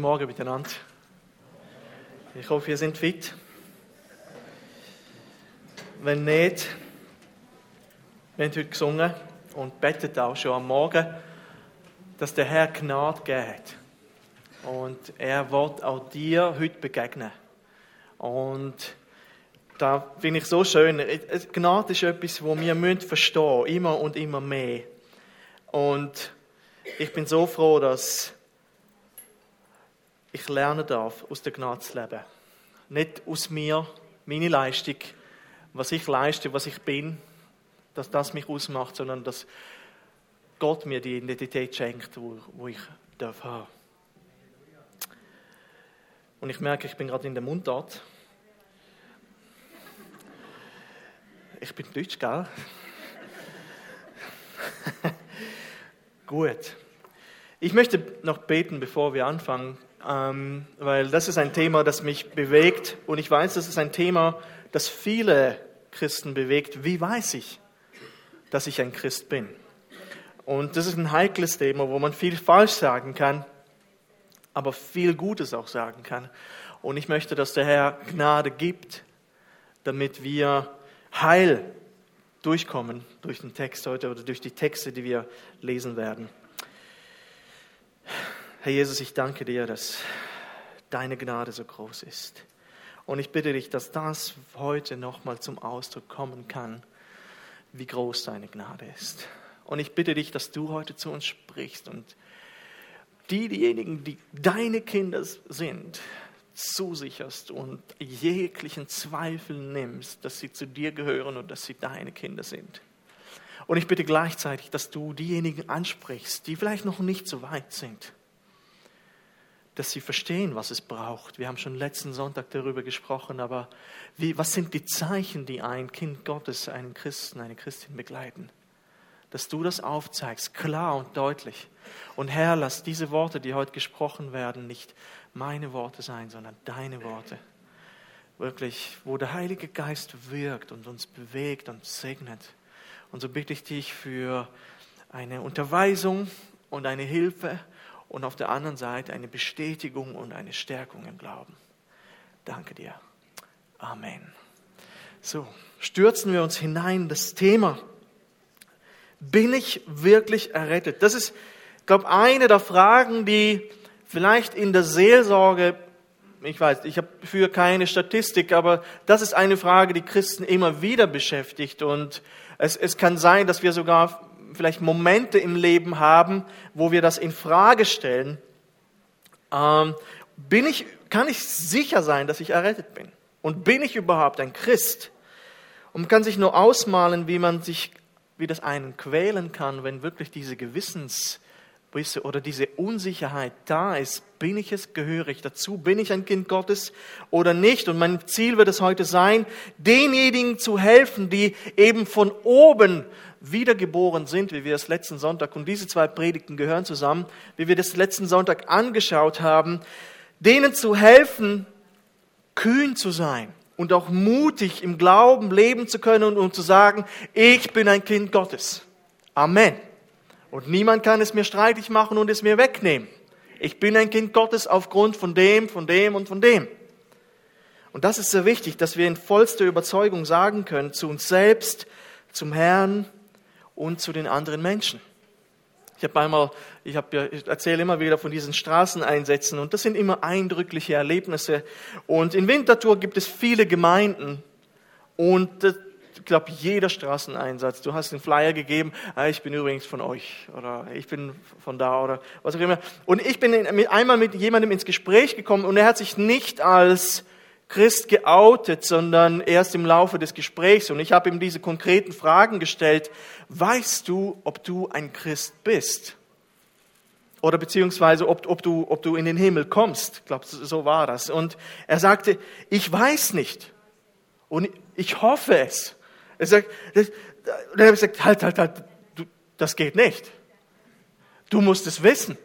Morgen miteinander. Ich hoffe, ihr seid fit. Wenn nicht, wir haben heute gesungen und betet auch schon am Morgen, dass der Herr Gnade gegeben hat. Und er wird auch dir heute begegnen. Und da finde ich so schön. Gnade ist etwas, wo wir müssen verstehen, immer und immer mehr. Und ich bin so froh, dass ich lernen darf, aus der Gnade zu leben. Nicht aus mir, meine Leistung, was ich leiste, was ich bin, dass das mich ausmacht, sondern dass Gott mir die Identität schenkt, wo, wo ich darf haben. Und ich merke, ich bin gerade in der Mundart. Ich bin Deutsch, gell? Gut. Ich möchte noch beten, bevor wir anfangen ähm, weil das ist ein Thema, das mich bewegt und ich weiß, das ist ein Thema, das viele Christen bewegt. Wie weiß ich, dass ich ein Christ bin? Und das ist ein heikles Thema, wo man viel falsch sagen kann, aber viel Gutes auch sagen kann. Und ich möchte, dass der Herr Gnade gibt, damit wir heil durchkommen durch den Text heute oder durch die Texte, die wir lesen werden. Herr Jesus, ich danke dir, dass deine Gnade so groß ist. Und ich bitte dich, dass das heute nochmal zum Ausdruck kommen kann, wie groß deine Gnade ist. Und ich bitte dich, dass du heute zu uns sprichst und die, diejenigen, die deine Kinder sind, zusicherst und jeglichen Zweifel nimmst, dass sie zu dir gehören und dass sie deine Kinder sind. Und ich bitte gleichzeitig, dass du diejenigen ansprichst, die vielleicht noch nicht so weit sind dass sie verstehen, was es braucht. Wir haben schon letzten Sonntag darüber gesprochen, aber wie, was sind die Zeichen, die ein Kind Gottes, einen Christen, eine Christin begleiten? Dass du das aufzeigst, klar und deutlich. Und Herr, lass diese Worte, die heute gesprochen werden, nicht meine Worte sein, sondern deine Worte. Wirklich, wo der Heilige Geist wirkt und uns bewegt und segnet. Und so bitte ich dich für eine Unterweisung und eine Hilfe und auf der anderen Seite eine Bestätigung und eine Stärkung im Glauben. Danke dir. Amen. So, stürzen wir uns hinein in das Thema. Bin ich wirklich errettet? Das ist, glaube ich, eine der Fragen, die vielleicht in der Seelsorge, ich weiß, ich habe für keine Statistik, aber das ist eine Frage, die Christen immer wieder beschäftigt. Und es, es kann sein, dass wir sogar vielleicht Momente im Leben haben, wo wir das in Frage stellen. Ähm, bin ich, kann ich sicher sein, dass ich errettet bin? Und bin ich überhaupt ein Christ? Und man kann sich nur ausmalen, wie man sich, wie das einen quälen kann, wenn wirklich diese Gewissens oder diese Unsicherheit da ist, bin ich es, gehöre ich dazu, bin ich ein Kind Gottes oder nicht? Und mein Ziel wird es heute sein, denjenigen zu helfen, die eben von oben wiedergeboren sind, wie wir es letzten Sonntag, und diese zwei Predigten gehören zusammen, wie wir das letzten Sonntag angeschaut haben, denen zu helfen, kühn zu sein und auch mutig im Glauben leben zu können und zu sagen, ich bin ein Kind Gottes. Amen. Und niemand kann es mir streitig machen und es mir wegnehmen. Ich bin ein Kind Gottes aufgrund von dem, von dem und von dem. Und das ist sehr wichtig, dass wir in vollster Überzeugung sagen können zu uns selbst, zum Herrn und zu den anderen Menschen. Ich habe einmal, ich, hab, ich erzähle immer wieder von diesen Straßeneinsätzen und das sind immer eindrückliche Erlebnisse. Und in Winterthur gibt es viele Gemeinden und ich glaube, jeder Straßeneinsatz, du hast einen Flyer gegeben, ah, ich bin übrigens von euch oder ich bin von da oder was auch immer. Und ich bin einmal mit jemandem ins Gespräch gekommen und er hat sich nicht als Christ geoutet, sondern erst im Laufe des Gesprächs. Und ich habe ihm diese konkreten Fragen gestellt. Weißt du, ob du ein Christ bist? Oder beziehungsweise, ob, ob, du, ob du in den Himmel kommst. Ich glaube, so war das. Und er sagte, ich weiß nicht. Und ich hoffe es. Er sagt, das, habe ich gesagt, halt, halt, halt, du, das geht nicht. Du musst es wissen.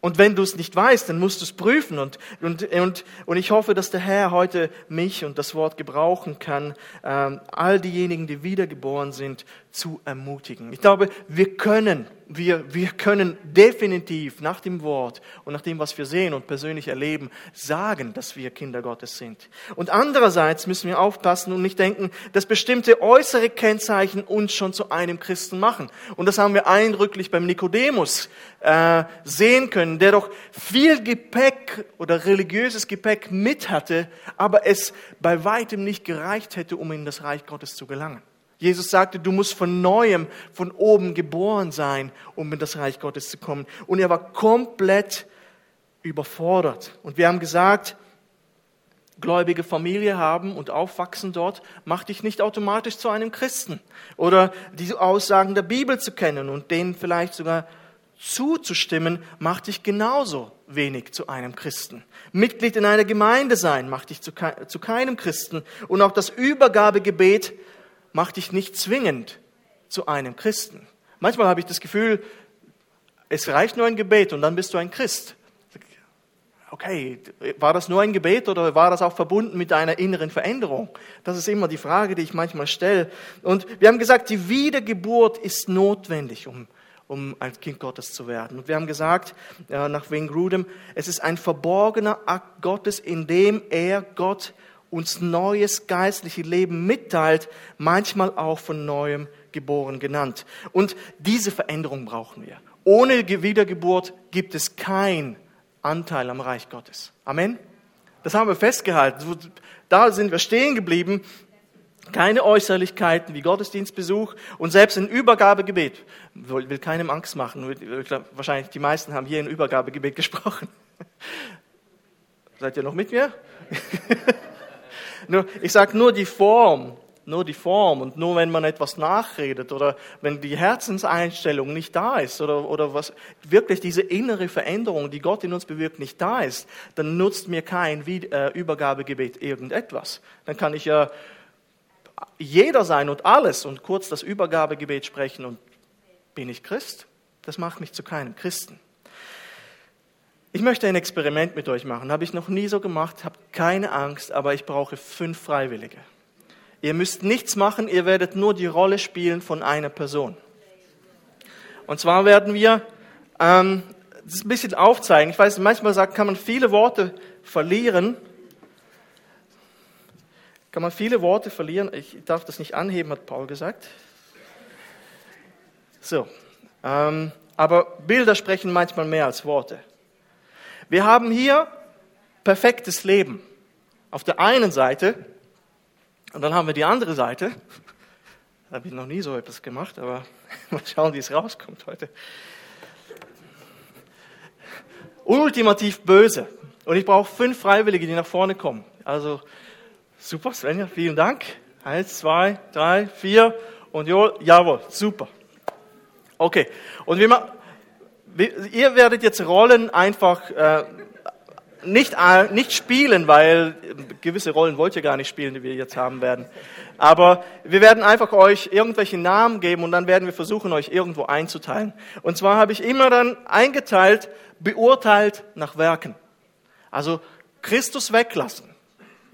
Und wenn du es nicht weißt, dann musst du es prüfen. Und, und, und, und ich hoffe, dass der Herr heute mich und das Wort gebrauchen kann, ähm, all diejenigen, die wiedergeboren sind, zu ermutigen. Ich glaube, wir können, wir, wir können definitiv nach dem Wort und nach dem, was wir sehen und persönlich erleben, sagen, dass wir Kinder Gottes sind. Und andererseits müssen wir aufpassen und nicht denken, dass bestimmte äußere Kennzeichen uns schon zu einem Christen machen. Und das haben wir eindrücklich beim Nikodemus äh, sehen können, der doch viel Gepäck oder religiöses Gepäck mit hatte, aber es bei weitem nicht gereicht hätte, um in das Reich Gottes zu gelangen. Jesus sagte, du musst von neuem, von oben geboren sein, um in das Reich Gottes zu kommen. Und er war komplett überfordert. Und wir haben gesagt, gläubige Familie haben und aufwachsen dort, macht dich nicht automatisch zu einem Christen. Oder die Aussagen der Bibel zu kennen und denen vielleicht sogar zuzustimmen, macht dich genauso wenig zu einem Christen. Mitglied in einer Gemeinde sein macht dich zu, keinem Christen. Und auch das Übergabegebet macht dich nicht zwingend zu einem Christen. Manchmal habe ich das Gefühl, es reicht nur ein Gebet und dann bist du ein Christ. Okay, war das nur ein Gebet oder war das auch verbunden mit einer inneren Veränderung? Das ist immer die Frage, die ich manchmal stelle. Und wir haben gesagt, die Wiedergeburt ist notwendig, um, um ein Kind Gottes zu werden. Und wir haben gesagt, nach Wayne Grudem, es ist ein verborgener Akt Gottes, in dem er Gott uns neues geistliches Leben mitteilt, manchmal auch von neuem geboren genannt. Und diese Veränderung brauchen wir. Ohne Wiedergeburt gibt es keinen Anteil am Reich Gottes. Amen. Das haben wir festgehalten. Da sind wir stehen geblieben. Keine Äußerlichkeiten wie Gottesdienstbesuch und selbst ein Übergabegebet. Ich will keinem Angst machen. Wahrscheinlich die meisten haben hier ein Übergabegebet gesprochen. Seid ihr noch mit mir? Nur, ich sage nur die Form, nur die Form und nur wenn man etwas nachredet oder wenn die Herzenseinstellung nicht da ist oder, oder was, wirklich diese innere Veränderung, die Gott in uns bewirkt, nicht da ist, dann nutzt mir kein äh, Übergabegebet irgendetwas. Dann kann ich ja jeder sein und alles und kurz das Übergabegebet sprechen und bin ich Christ? Das macht mich zu keinem Christen. Ich möchte ein Experiment mit euch machen. Habe ich noch nie so gemacht. Habt keine Angst, aber ich brauche fünf Freiwillige. Ihr müsst nichts machen, ihr werdet nur die Rolle spielen von einer Person. Und zwar werden wir ähm, das ein bisschen aufzeigen. Ich weiß, manchmal sagt, kann man viele Worte verlieren. Kann man viele Worte verlieren. Ich darf das nicht anheben, hat Paul gesagt. So. Ähm, aber Bilder sprechen manchmal mehr als Worte. Wir haben hier perfektes Leben. Auf der einen Seite, und dann haben wir die andere Seite. Da habe ich noch nie so etwas gemacht, aber mal schauen, wie es rauskommt heute. Ultimativ böse. Und ich brauche fünf Freiwillige, die nach vorne kommen. Also, super, Svenja, vielen Dank. Eins, zwei, drei, vier. Und jawohl, super. Okay. Und wir, ihr werdet jetzt Rollen einfach äh, nicht, nicht spielen, weil gewisse Rollen wollt ihr gar nicht spielen, die wir jetzt haben werden. Aber wir werden einfach euch irgendwelche Namen geben und dann werden wir versuchen, euch irgendwo einzuteilen. Und zwar habe ich immer dann eingeteilt, beurteilt nach Werken. Also Christus weglassen.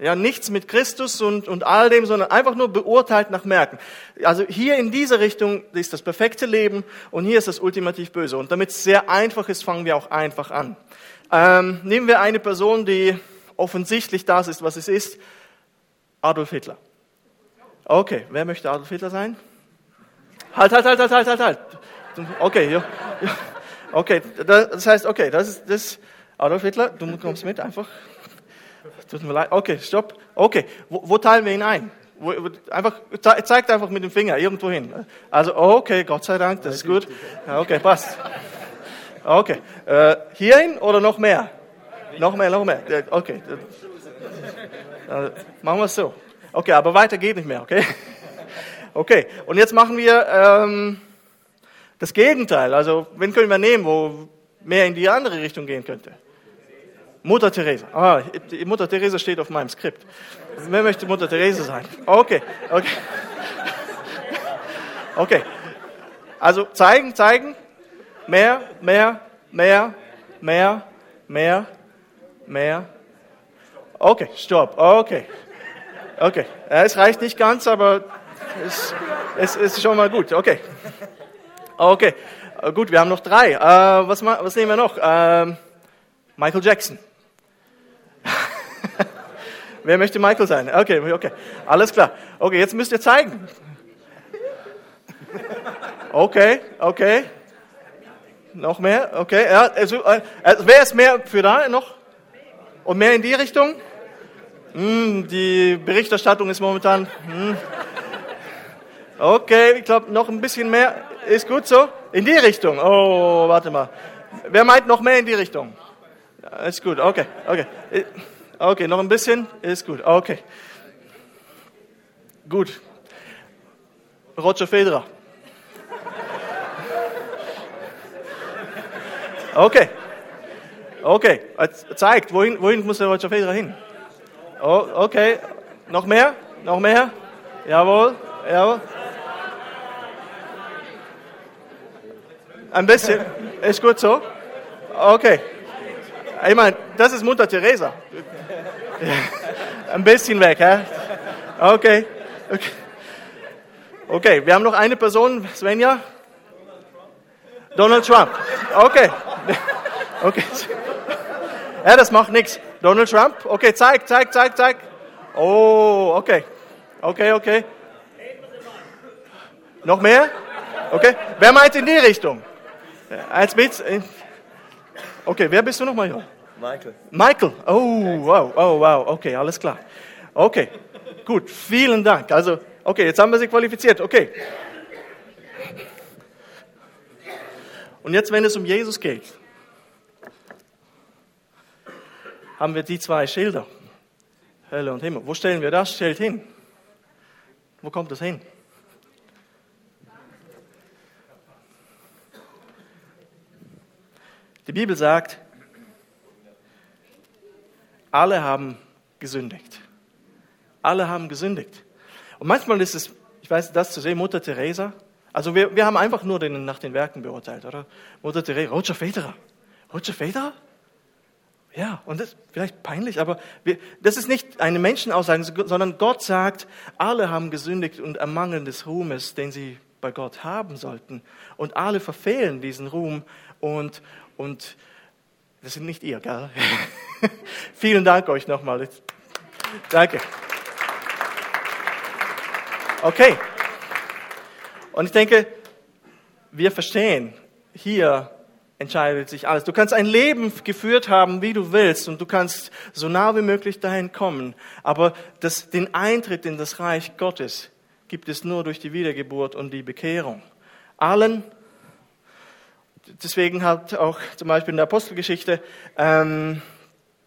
Ja, nichts mit Christus und, und all dem, sondern einfach nur beurteilt nach Merken. Also hier in dieser Richtung ist das perfekte Leben und hier ist das ultimativ Böse. Und damit es sehr einfach ist, fangen wir auch einfach an. Ähm, nehmen wir eine Person, die offensichtlich das ist, was es ist. Adolf Hitler. Okay, wer möchte Adolf Hitler sein? Halt, halt, halt, halt, halt, halt, halt. Okay, ja. Okay, das heißt, okay, das ist das Adolf Hitler, du kommst mit, einfach. Tut mir leid. Okay, stopp. Okay, wo, wo teilen wir ihn ein? Wo, einfach, zeigt einfach mit dem Finger irgendwo hin. Also, okay, Gott sei Dank, das ist gut. Okay, passt. Okay, äh, hierhin oder noch mehr? Noch mehr, noch mehr. Okay, äh, machen wir es so. Okay, aber weiter geht nicht mehr, okay? Okay, und jetzt machen wir ähm, das Gegenteil. Also, wen können wir nehmen, wo mehr in die andere Richtung gehen könnte? Mutter Teresa. Ah, Mutter Teresa steht auf meinem Skript. Wer möchte Mutter Teresa sein? Okay, okay. Okay. Also zeigen, zeigen. Mehr, mehr, mehr, mehr, mehr, mehr. Okay, stopp. Okay. Okay. Es reicht nicht ganz, aber Es, es ist schon mal gut, okay. Okay, gut, wir haben noch drei. Äh, was, was nehmen wir noch? Ähm, Michael Jackson. Wer möchte Michael sein? Okay, okay, alles klar. Okay, jetzt müsst ihr zeigen. Okay, okay. Noch mehr? Okay, ja, also, also wer ist mehr für da noch? Und mehr in die Richtung? Hm, die Berichterstattung ist momentan. Hm. Okay, ich glaube, noch ein bisschen mehr. Ist gut so? In die Richtung. Oh, warte mal. Wer meint noch mehr in die Richtung? Ist gut, okay, okay. Okay, noch ein bisschen? Ist gut, okay. Gut. Roger Federer. Okay. Okay. Zeigt, wohin, wohin muss der Roger Federer hin? Oh, okay. Noch mehr? Noch mehr? Jawohl. Jawohl. Ein bisschen. Ist gut so? Okay. Ich meine, das ist Mutter Teresa. Ein bisschen weg, hä? Okay. okay. Okay, wir haben noch eine Person, Svenja. Donald Trump. Okay. Okay. Ja, das macht nichts. Donald Trump. Okay, zeig, zeig, zeig, zeig. Oh, okay. Okay, okay. Noch mehr? Okay. Wer meint in die Richtung? Als mit. Okay, wer bist du nochmal hier? Michael. Michael. Oh, wow, oh, wow. Okay, alles klar. Okay, gut. Vielen Dank. Also, okay, jetzt haben wir sie qualifiziert. Okay. Und jetzt, wenn es um Jesus geht, haben wir die zwei Schilder. Hölle und Himmel. Wo stellen wir das Schild hin? Wo kommt das hin? Die Bibel sagt, alle haben gesündigt. Alle haben gesündigt. Und manchmal ist es, ich weiß, das zu sehen, Mutter Teresa. Also wir, wir haben einfach nur den, nach den Werken beurteilt, oder? Mutter Teresa, Roger Federer. Roger Federer? Ja, und das ist vielleicht peinlich, aber wir, das ist nicht eine Menschenaussage, sondern Gott sagt, alle haben gesündigt und ermangeln des Ruhmes, den sie bei Gott haben sollten. Und alle verfehlen diesen Ruhm und, und das sind nicht ihr, gell? Vielen Dank euch nochmal. Danke. Okay. Und ich denke, wir verstehen, hier entscheidet sich alles. Du kannst ein Leben geführt haben, wie du willst, und du kannst so nah wie möglich dahin kommen. Aber das, den Eintritt in das Reich Gottes gibt es nur durch die Wiedergeburt und die Bekehrung. Allen deswegen hat auch zum Beispiel in der Apostelgeschichte ähm,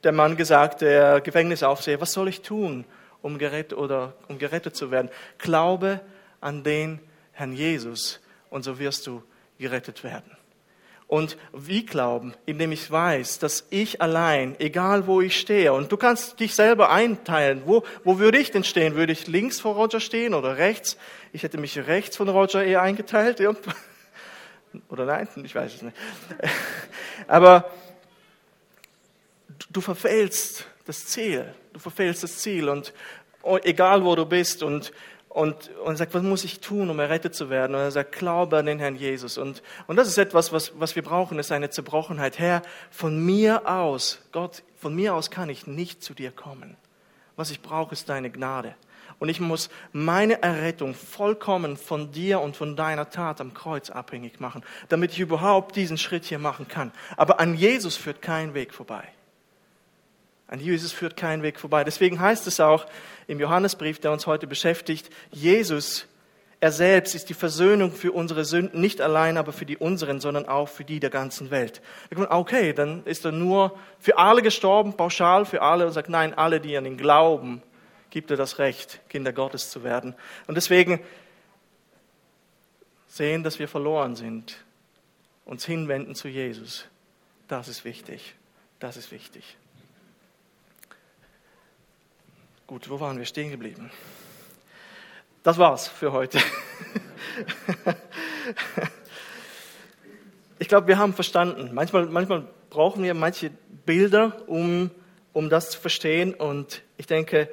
der Mann gesagt, der Gefängnisaufseher, was soll ich tun, um gerettet, oder, um gerettet zu werden? Glaube an den Herrn Jesus und so wirst du gerettet werden. Und wie glauben? Indem ich weiß, dass ich allein, egal wo ich stehe, und du kannst dich selber einteilen, wo, wo würde ich denn stehen? Würde ich links vor Roger stehen oder rechts? Ich hätte mich rechts von Roger eher eingeteilt. Oder nein, ich weiß es nicht. Aber du verfehlst das Ziel. Du verfehlst das Ziel und egal wo du bist und und, und sagt, was muss ich tun, um errettet zu werden? Und er sagt, glaube an den Herrn Jesus. Und, und das ist etwas, was, was wir brauchen, ist eine Zerbrochenheit. Herr, von mir aus, Gott, von mir aus kann ich nicht zu dir kommen. Was ich brauche, ist deine Gnade und ich muss meine Errettung vollkommen von dir und von deiner Tat am Kreuz abhängig machen, damit ich überhaupt diesen Schritt hier machen kann. Aber an Jesus führt kein Weg vorbei. An Jesus führt kein Weg vorbei. Deswegen heißt es auch im Johannesbrief, der uns heute beschäftigt, Jesus, er selbst ist die Versöhnung für unsere Sünden, nicht allein aber für die unseren, sondern auch für die der ganzen Welt. Okay, dann ist er nur für alle gestorben, pauschal für alle und sagt, nein, alle, die an ihn glauben, gibt er das Recht, Kinder Gottes zu werden. Und deswegen sehen, dass wir verloren sind, uns hinwenden zu Jesus. Das ist wichtig. Das ist wichtig. Gut, wo waren wir stehen geblieben? Das war's für heute. Ich glaube, wir haben verstanden. Manchmal, manchmal brauchen wir manche Bilder, um, um das zu verstehen. Und ich denke,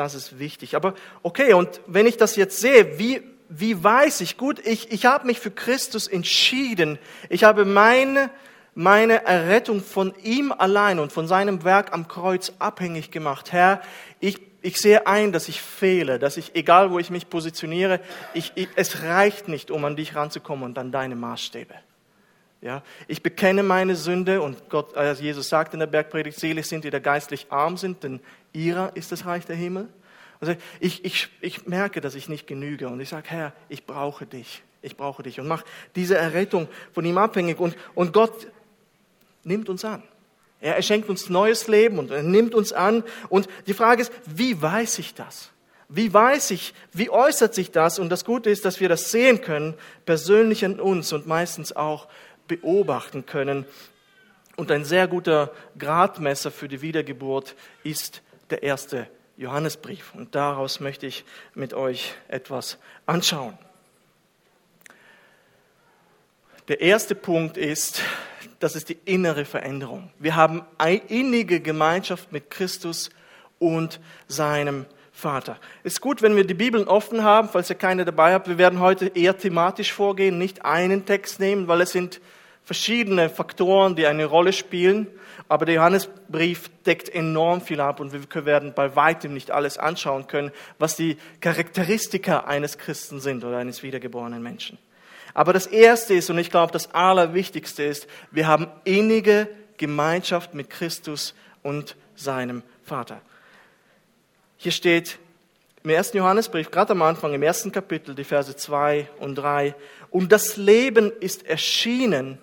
das ist wichtig. Aber okay, und wenn ich das jetzt sehe, wie, wie weiß ich, gut, ich, ich habe mich für Christus entschieden. Ich habe meine, meine Errettung von ihm allein und von seinem Werk am Kreuz abhängig gemacht. Herr, ich, ich sehe ein, dass ich fehle, dass ich, egal wo ich mich positioniere, ich, ich, es reicht nicht, um an dich ranzukommen und an deine Maßstäbe. Ja, ich bekenne meine Sünde und Gott, also Jesus sagt in der Bergpredigt, selig sind die, die geistlich arm sind, denn ihrer ist das Reich der Himmel. Also ich, ich, ich merke, dass ich nicht genüge und ich sage, Herr, ich brauche dich, ich brauche dich und mach diese Errettung von ihm abhängig und, und Gott nimmt uns an. Er schenkt uns neues Leben und er nimmt uns an und die Frage ist, wie weiß ich das? Wie weiß ich, wie äußert sich das? Und das Gute ist, dass wir das sehen können, persönlich in uns und meistens auch beobachten können. Und ein sehr guter Gradmesser für die Wiedergeburt ist der erste Johannesbrief. Und daraus möchte ich mit euch etwas anschauen. Der erste Punkt ist, das ist die innere Veränderung. Wir haben innige Gemeinschaft mit Christus und seinem Vater. Es ist gut, wenn wir die Bibeln offen haben, falls ihr keine dabei habt. Wir werden heute eher thematisch vorgehen, nicht einen Text nehmen, weil es sind verschiedene Faktoren, die eine Rolle spielen. Aber der Johannesbrief deckt enorm viel ab und wir werden bei weitem nicht alles anschauen können, was die Charakteristika eines Christen sind oder eines wiedergeborenen Menschen. Aber das Erste ist, und ich glaube, das Allerwichtigste ist, wir haben innige Gemeinschaft mit Christus und seinem Vater. Hier steht im ersten Johannesbrief, gerade am Anfang, im ersten Kapitel, die Verse zwei und drei und das Leben ist erschienen,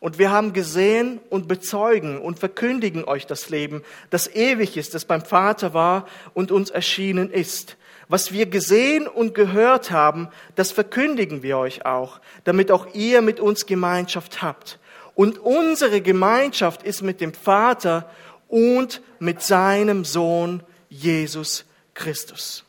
und wir haben gesehen und bezeugen und verkündigen euch das Leben, das ewig ist, das beim Vater war und uns erschienen ist. Was wir gesehen und gehört haben, das verkündigen wir euch auch, damit auch ihr mit uns Gemeinschaft habt. Und unsere Gemeinschaft ist mit dem Vater und mit seinem Sohn Jesus Christus.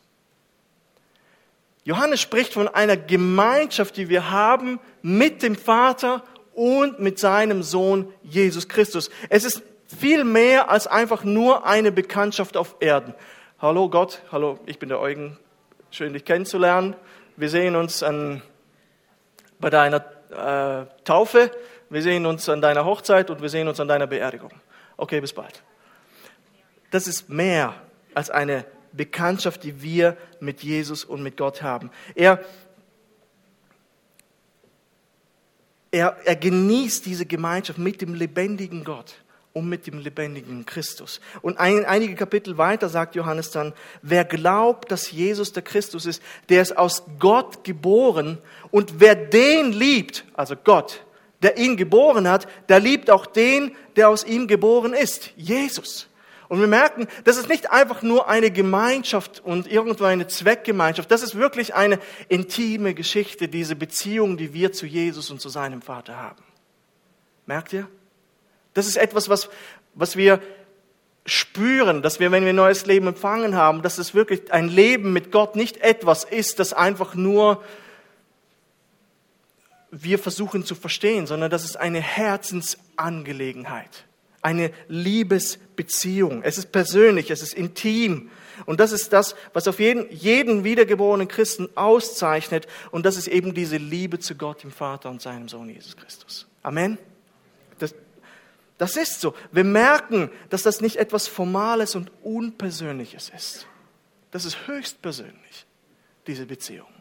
Johannes spricht von einer Gemeinschaft, die wir haben mit dem Vater und mit seinem Sohn Jesus Christus. Es ist viel mehr als einfach nur eine Bekanntschaft auf Erden. Hallo Gott, hallo, ich bin der Eugen, schön dich kennenzulernen. Wir sehen uns an, bei deiner äh, Taufe, wir sehen uns an deiner Hochzeit und wir sehen uns an deiner Beerdigung. Okay, bis bald. Das ist mehr als eine Bekanntschaft, die wir mit Jesus und mit Gott haben. Er er, er genießt diese Gemeinschaft mit dem lebendigen Gott und mit dem lebendigen Christus. Und ein, einige Kapitel weiter sagt Johannes dann, wer glaubt, dass Jesus der Christus ist, der ist aus Gott geboren und wer den liebt, also Gott, der ihn geboren hat, der liebt auch den, der aus ihm geboren ist, Jesus. Und wir merken, das ist nicht einfach nur eine Gemeinschaft und irgendwo eine Zweckgemeinschaft. Das ist wirklich eine intime Geschichte, diese Beziehung, die wir zu Jesus und zu seinem Vater haben. Merkt ihr? Das ist etwas, was, was wir spüren, dass wir, wenn wir neues Leben empfangen haben, dass es wirklich ein Leben mit Gott nicht etwas ist, das einfach nur wir versuchen zu verstehen, sondern das ist eine Herzensangelegenheit eine Liebesbeziehung. Es ist persönlich, es ist intim. Und das ist das, was auf jeden, jeden wiedergeborenen Christen auszeichnet. Und das ist eben diese Liebe zu Gott, dem Vater und seinem Sohn Jesus Christus. Amen. Das, das ist so. Wir merken, dass das nicht etwas Formales und Unpersönliches ist. Das ist höchst persönlich, diese Beziehung.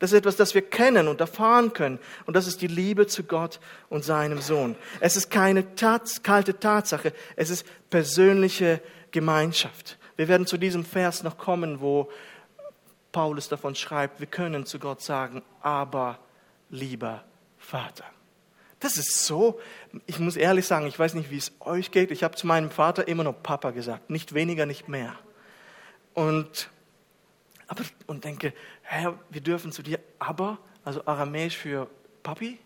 Das ist etwas, das wir kennen und erfahren können. Und das ist die Liebe zu Gott und seinem Sohn. Es ist keine Tats kalte Tatsache, es ist persönliche Gemeinschaft. Wir werden zu diesem Vers noch kommen, wo Paulus davon schreibt, wir können zu Gott sagen, aber lieber Vater. Das ist so, ich muss ehrlich sagen, ich weiß nicht, wie es euch geht. Ich habe zu meinem Vater immer noch Papa gesagt, nicht weniger, nicht mehr. Und aber, und denke, Herr, wir dürfen zu dir aber, also aramäisch für Papi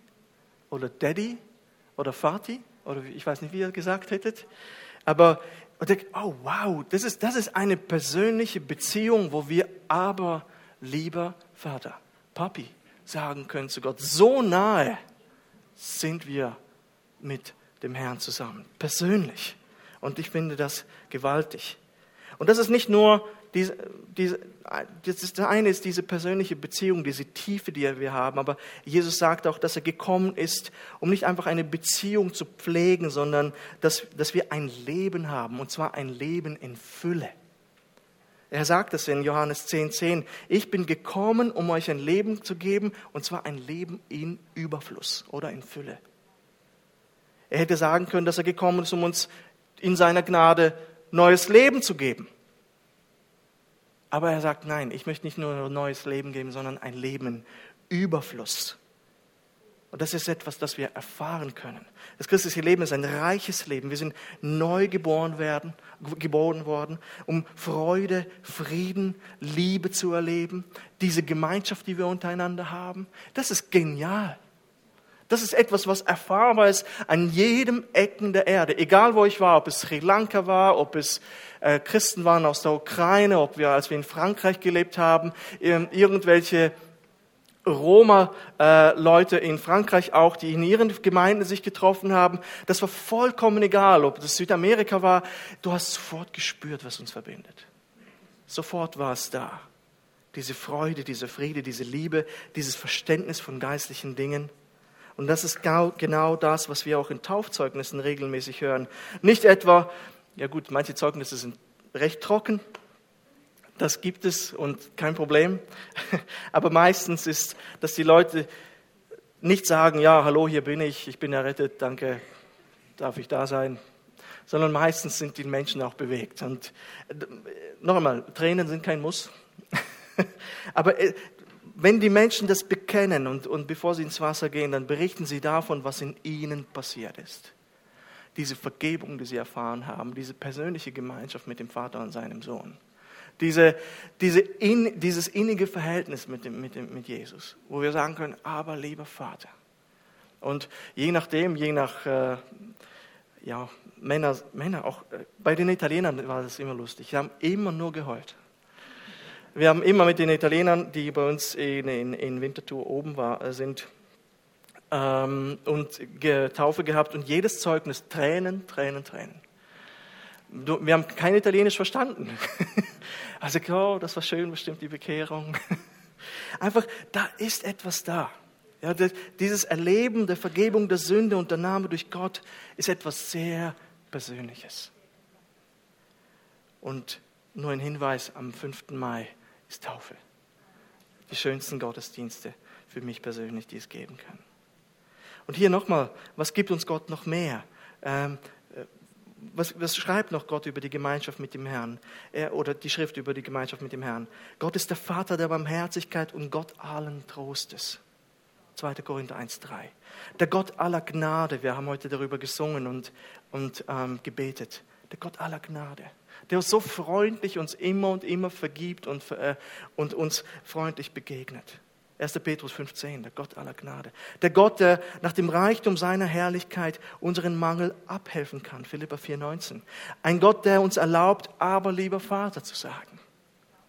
oder Daddy oder Vati oder ich weiß nicht, wie ihr gesagt hättet. Aber und denke, oh wow, das ist, das ist eine persönliche Beziehung, wo wir aber lieber Vater, Papi sagen können zu Gott. So nahe sind wir mit dem Herrn zusammen, persönlich. Und ich finde das gewaltig. Und das ist nicht nur diese, diese, das, eine ist diese persönliche Beziehung, diese Tiefe, die wir haben, aber Jesus sagt auch, dass er gekommen ist, um nicht einfach eine Beziehung zu pflegen, sondern dass, dass wir ein Leben haben, und zwar ein Leben in Fülle. Er sagt es in Johannes 10,10, 10, ich bin gekommen, um euch ein Leben zu geben, und zwar ein Leben in Überfluss oder in Fülle. Er hätte sagen können, dass er gekommen ist, um uns in seiner Gnade neues Leben zu geben. Aber er sagt, nein, ich möchte nicht nur ein neues Leben geben, sondern ein Leben Überfluss. Und das ist etwas, das wir erfahren können. Das christliche Leben ist ein reiches Leben. Wir sind neu geboren, werden, geboren worden, um Freude, Frieden, Liebe zu erleben. Diese Gemeinschaft, die wir untereinander haben, das ist genial. Das ist etwas, was erfahrbar ist an jedem Ecken der Erde. Egal wo ich war, ob es Sri Lanka war, ob es äh, Christen waren aus der Ukraine, ob wir, als wir in Frankreich gelebt haben, irgendwelche Roma-Leute in Frankreich auch, die in ihren Gemeinden sich getroffen haben. Das war vollkommen egal, ob das Südamerika war. Du hast sofort gespürt, was uns verbindet. Sofort war es da. Diese Freude, diese Friede, diese Liebe, dieses Verständnis von geistlichen Dingen. Und das ist genau das, was wir auch in Taufzeugnissen regelmäßig hören. Nicht etwa, ja gut, manche Zeugnisse sind recht trocken, das gibt es und kein Problem. Aber meistens ist, dass die Leute nicht sagen, ja, hallo, hier bin ich, ich bin errettet, danke, darf ich da sein, sondern meistens sind die Menschen auch bewegt. Und äh, noch einmal, Tränen sind kein Muss. Aber äh, wenn die Menschen das bekennen und, und bevor sie ins Wasser gehen, dann berichten sie davon, was in ihnen passiert ist diese Vergebung, die sie erfahren haben, diese persönliche Gemeinschaft mit dem Vater und seinem Sohn. Diese, diese in, dieses innige Verhältnis mit, dem, mit, dem, mit Jesus, wo wir sagen können, aber lieber Vater. Und je nachdem, je nach äh, ja, Männer, Männer, auch äh, bei den Italienern war das immer lustig. Sie haben immer nur geheult. Wir haben immer mit den Italienern, die bei uns in, in, in Winterthur oben war, äh, sind, ähm, und Taufe gehabt und jedes Zeugnis Tränen, Tränen, Tränen. Wir haben kein Italienisch verstanden. Also, oh, das war schön, bestimmt die Bekehrung. Einfach, da ist etwas da. Ja, dieses Erleben der Vergebung der Sünde und der Name durch Gott ist etwas sehr Persönliches. Und nur ein Hinweis, am 5. Mai ist Taufe. Die schönsten Gottesdienste für mich persönlich, die es geben kann. Und hier nochmal, was gibt uns Gott noch mehr? Ähm, äh, was, was, schreibt noch Gott über die Gemeinschaft mit dem Herrn? Er, oder die Schrift über die Gemeinschaft mit dem Herrn? Gott ist der Vater der Barmherzigkeit und Gott allen Trostes. 2. Korinther 1,3. Der Gott aller Gnade, wir haben heute darüber gesungen und, und ähm, gebetet. Der Gott aller Gnade, der so freundlich uns immer und immer vergibt und, äh, und uns freundlich begegnet. 1. Petrus 15, der Gott aller Gnade. Der Gott, der nach dem Reichtum seiner Herrlichkeit unseren Mangel abhelfen kann. Philippa 4, 19. Ein Gott, der uns erlaubt, aber lieber Vater zu sagen.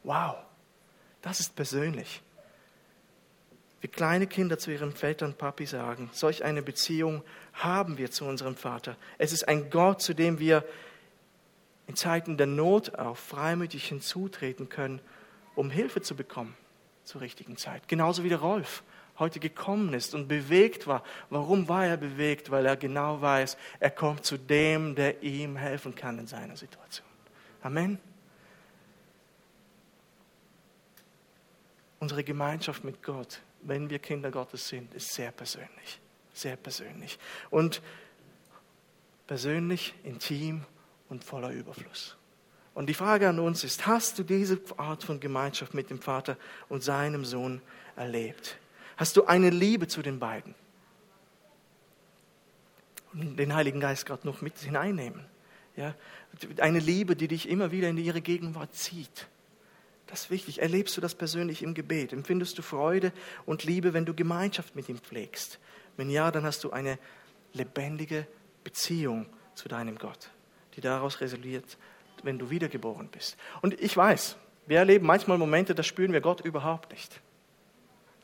Wow, das ist persönlich. Wie kleine Kinder zu ihren Vätern Papi sagen, solch eine Beziehung haben wir zu unserem Vater. Es ist ein Gott, zu dem wir in Zeiten der Not auch freimütig hinzutreten können, um Hilfe zu bekommen zur richtigen Zeit. Genauso wie der Rolf heute gekommen ist und bewegt war. Warum war er bewegt? Weil er genau weiß, er kommt zu dem, der ihm helfen kann in seiner Situation. Amen. Unsere Gemeinschaft mit Gott, wenn wir Kinder Gottes sind, ist sehr persönlich. Sehr persönlich. Und persönlich, intim und voller Überfluss. Und die Frage an uns ist, hast du diese Art von Gemeinschaft mit dem Vater und seinem Sohn erlebt? Hast du eine Liebe zu den beiden? Und den Heiligen Geist gerade noch mit hineinnehmen. Ja? Eine Liebe, die dich immer wieder in ihre Gegenwart zieht. Das ist wichtig. Erlebst du das persönlich im Gebet? Empfindest du Freude und Liebe, wenn du Gemeinschaft mit ihm pflegst? Wenn ja, dann hast du eine lebendige Beziehung zu deinem Gott, die daraus resultiert, wenn du wiedergeboren bist. Und ich weiß, wir erleben manchmal Momente, da spüren wir Gott überhaupt nicht.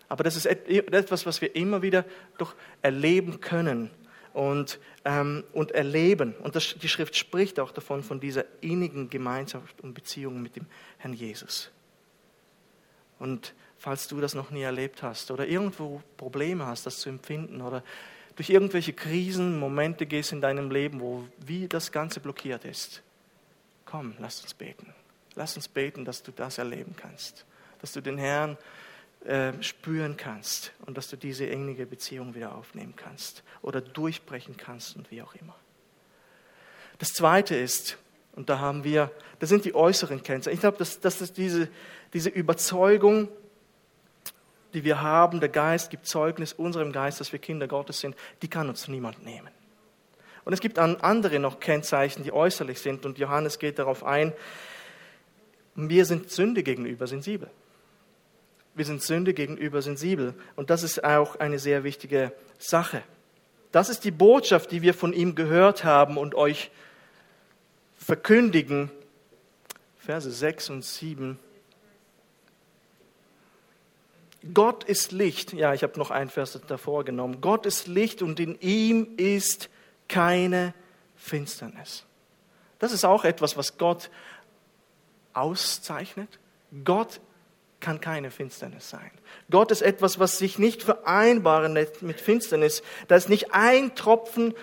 Aber das ist etwas, was wir immer wieder doch erleben können. und, ähm, und erleben. Und das, die Schrift spricht auch davon, von dieser innigen Gemeinschaft und Beziehung mit dem Herrn Jesus. Und falls du das noch nie erlebt hast oder irgendwo Probleme hast, das zu empfinden oder durch irgendwelche Krisen, Momente gehst in deinem Leben, wo wie das Ganze blockiert ist, komm, lass uns beten. Lass uns beten, dass du das erleben kannst, dass du den Herrn äh, spüren kannst und dass du diese innige Beziehung wieder aufnehmen kannst oder durchbrechen kannst und wie auch immer. Das Zweite ist, und da haben wir, das sind die äußeren Kennzeichen. Ich glaube, dass, dass das diese, diese Überzeugung, die wir haben, der Geist gibt Zeugnis unserem Geist, dass wir Kinder Gottes sind, die kann uns niemand nehmen. Und es gibt andere noch Kennzeichen, die äußerlich sind, und Johannes geht darauf ein, wir sind Sünde gegenüber sensibel. Wir sind Sünde gegenüber sensibel. Und das ist auch eine sehr wichtige Sache. Das ist die Botschaft, die wir von ihm gehört haben und euch verkündigen. Verse 6 und 7. Gott ist Licht. Ja, ich habe noch einen Vers davor genommen. Gott ist Licht und in ihm ist keine Finsternis. Das ist auch etwas, was Gott auszeichnet. Gott kann keine Finsternis sein. Gott ist etwas, was sich nicht vereinbaren lässt mit Finsternis. Da ist nicht ein Tropfen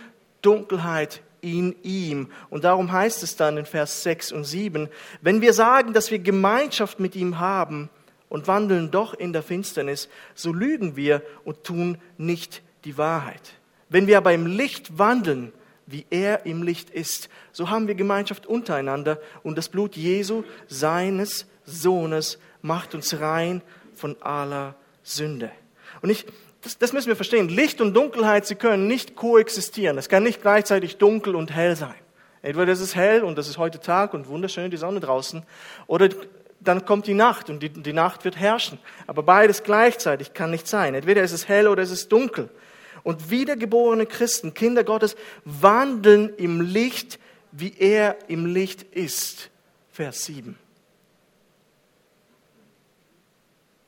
Dunkelheit in ihm. Und darum heißt es dann in Vers 6 und 7, wenn wir sagen, dass wir Gemeinschaft mit ihm haben und wandeln doch in der Finsternis, so lügen wir und tun nicht die Wahrheit. Wenn wir aber im Licht wandeln, wie er im Licht ist, so haben wir Gemeinschaft untereinander und das Blut Jesu, seines Sohnes, macht uns rein von aller Sünde. Und ich, das, das müssen wir verstehen. Licht und Dunkelheit, sie können nicht koexistieren. Es kann nicht gleichzeitig dunkel und hell sein. Entweder es ist hell und es ist heute Tag und wunderschön die Sonne draußen, oder dann kommt die Nacht und die, die Nacht wird herrschen. Aber beides gleichzeitig kann nicht sein. Entweder es ist hell oder es ist dunkel. Und wiedergeborene Christen, Kinder Gottes, wandeln im Licht, wie er im Licht ist. Vers 7.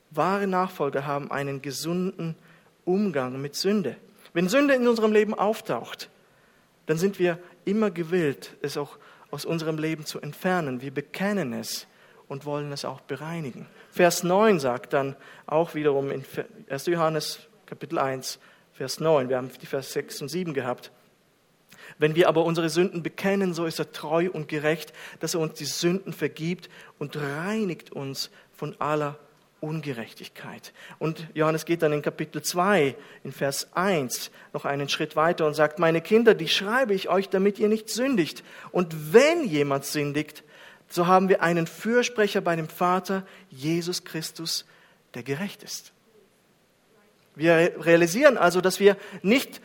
Wahre Nachfolger haben einen gesunden Umgang mit Sünde. Wenn Sünde in unserem Leben auftaucht, dann sind wir immer gewillt, es auch aus unserem Leben zu entfernen. Wir bekennen es und wollen es auch bereinigen. Vers 9 sagt dann auch wiederum in 1. Johannes Kapitel 1, Vers 9, wir haben die Vers 6 und 7 gehabt. Wenn wir aber unsere Sünden bekennen, so ist er treu und gerecht, dass er uns die Sünden vergibt und reinigt uns von aller Ungerechtigkeit. Und Johannes geht dann in Kapitel 2, in Vers 1 noch einen Schritt weiter und sagt, meine Kinder, die schreibe ich euch, damit ihr nicht sündigt. Und wenn jemand sündigt, so haben wir einen Fürsprecher bei dem Vater, Jesus Christus, der gerecht ist. Wir realisieren also, dass wir nicht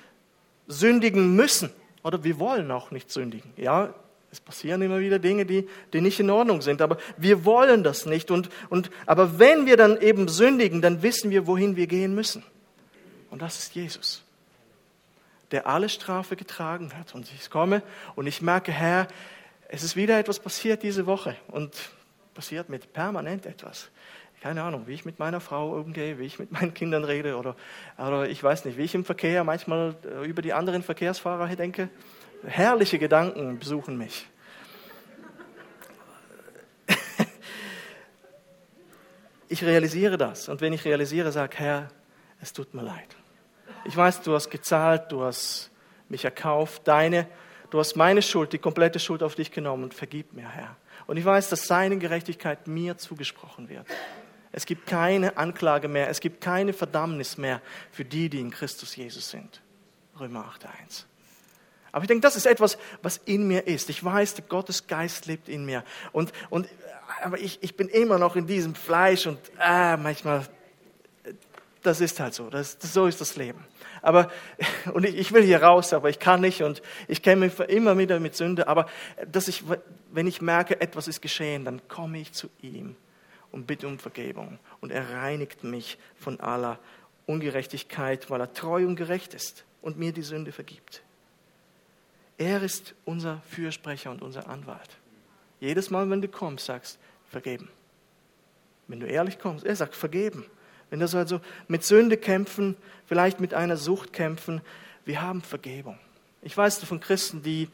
sündigen müssen oder wir wollen auch nicht sündigen. Ja, es passieren immer wieder Dinge, die, die nicht in Ordnung sind, aber wir wollen das nicht. Und, und, aber wenn wir dann eben sündigen, dann wissen wir, wohin wir gehen müssen. Und das ist Jesus, der alle Strafe getragen hat. Und ich komme und ich merke, Herr, es ist wieder etwas passiert diese Woche und passiert mit permanent etwas keine Ahnung, wie ich mit meiner Frau umgehe, wie ich mit meinen Kindern rede oder, oder ich weiß nicht, wie ich im Verkehr manchmal äh, über die anderen Verkehrsfahrer denke. Herrliche Gedanken besuchen mich. Ich realisiere das und wenn ich realisiere, sage Herr, es tut mir leid. Ich weiß, du hast gezahlt, du hast mich erkauft, deine, du hast meine Schuld, die komplette Schuld auf dich genommen und vergib mir, Herr. Und ich weiß, dass seine Gerechtigkeit mir zugesprochen wird. Es gibt keine Anklage mehr, es gibt keine Verdammnis mehr für die, die in Christus Jesus sind. Römer 8.1. Aber ich denke, das ist etwas, was in mir ist. Ich weiß, der Gottes Geist lebt in mir. Und, und, aber ich, ich bin immer noch in diesem Fleisch und äh, manchmal, das ist halt so. Das, so ist das Leben. Aber, und ich, ich will hier raus, aber ich kann nicht und ich kämpfe immer wieder mit Sünde. Aber dass ich, wenn ich merke, etwas ist geschehen, dann komme ich zu ihm und bitte um Vergebung. Und er reinigt mich von aller Ungerechtigkeit, weil er treu und gerecht ist und mir die Sünde vergibt. Er ist unser Fürsprecher und unser Anwalt. Jedes Mal, wenn du kommst, sagst, vergeben. Wenn du ehrlich kommst, er sagt, vergeben. Wenn du also mit Sünde kämpfen, vielleicht mit einer Sucht kämpfen, wir haben Vergebung. Ich weiß von Christen, die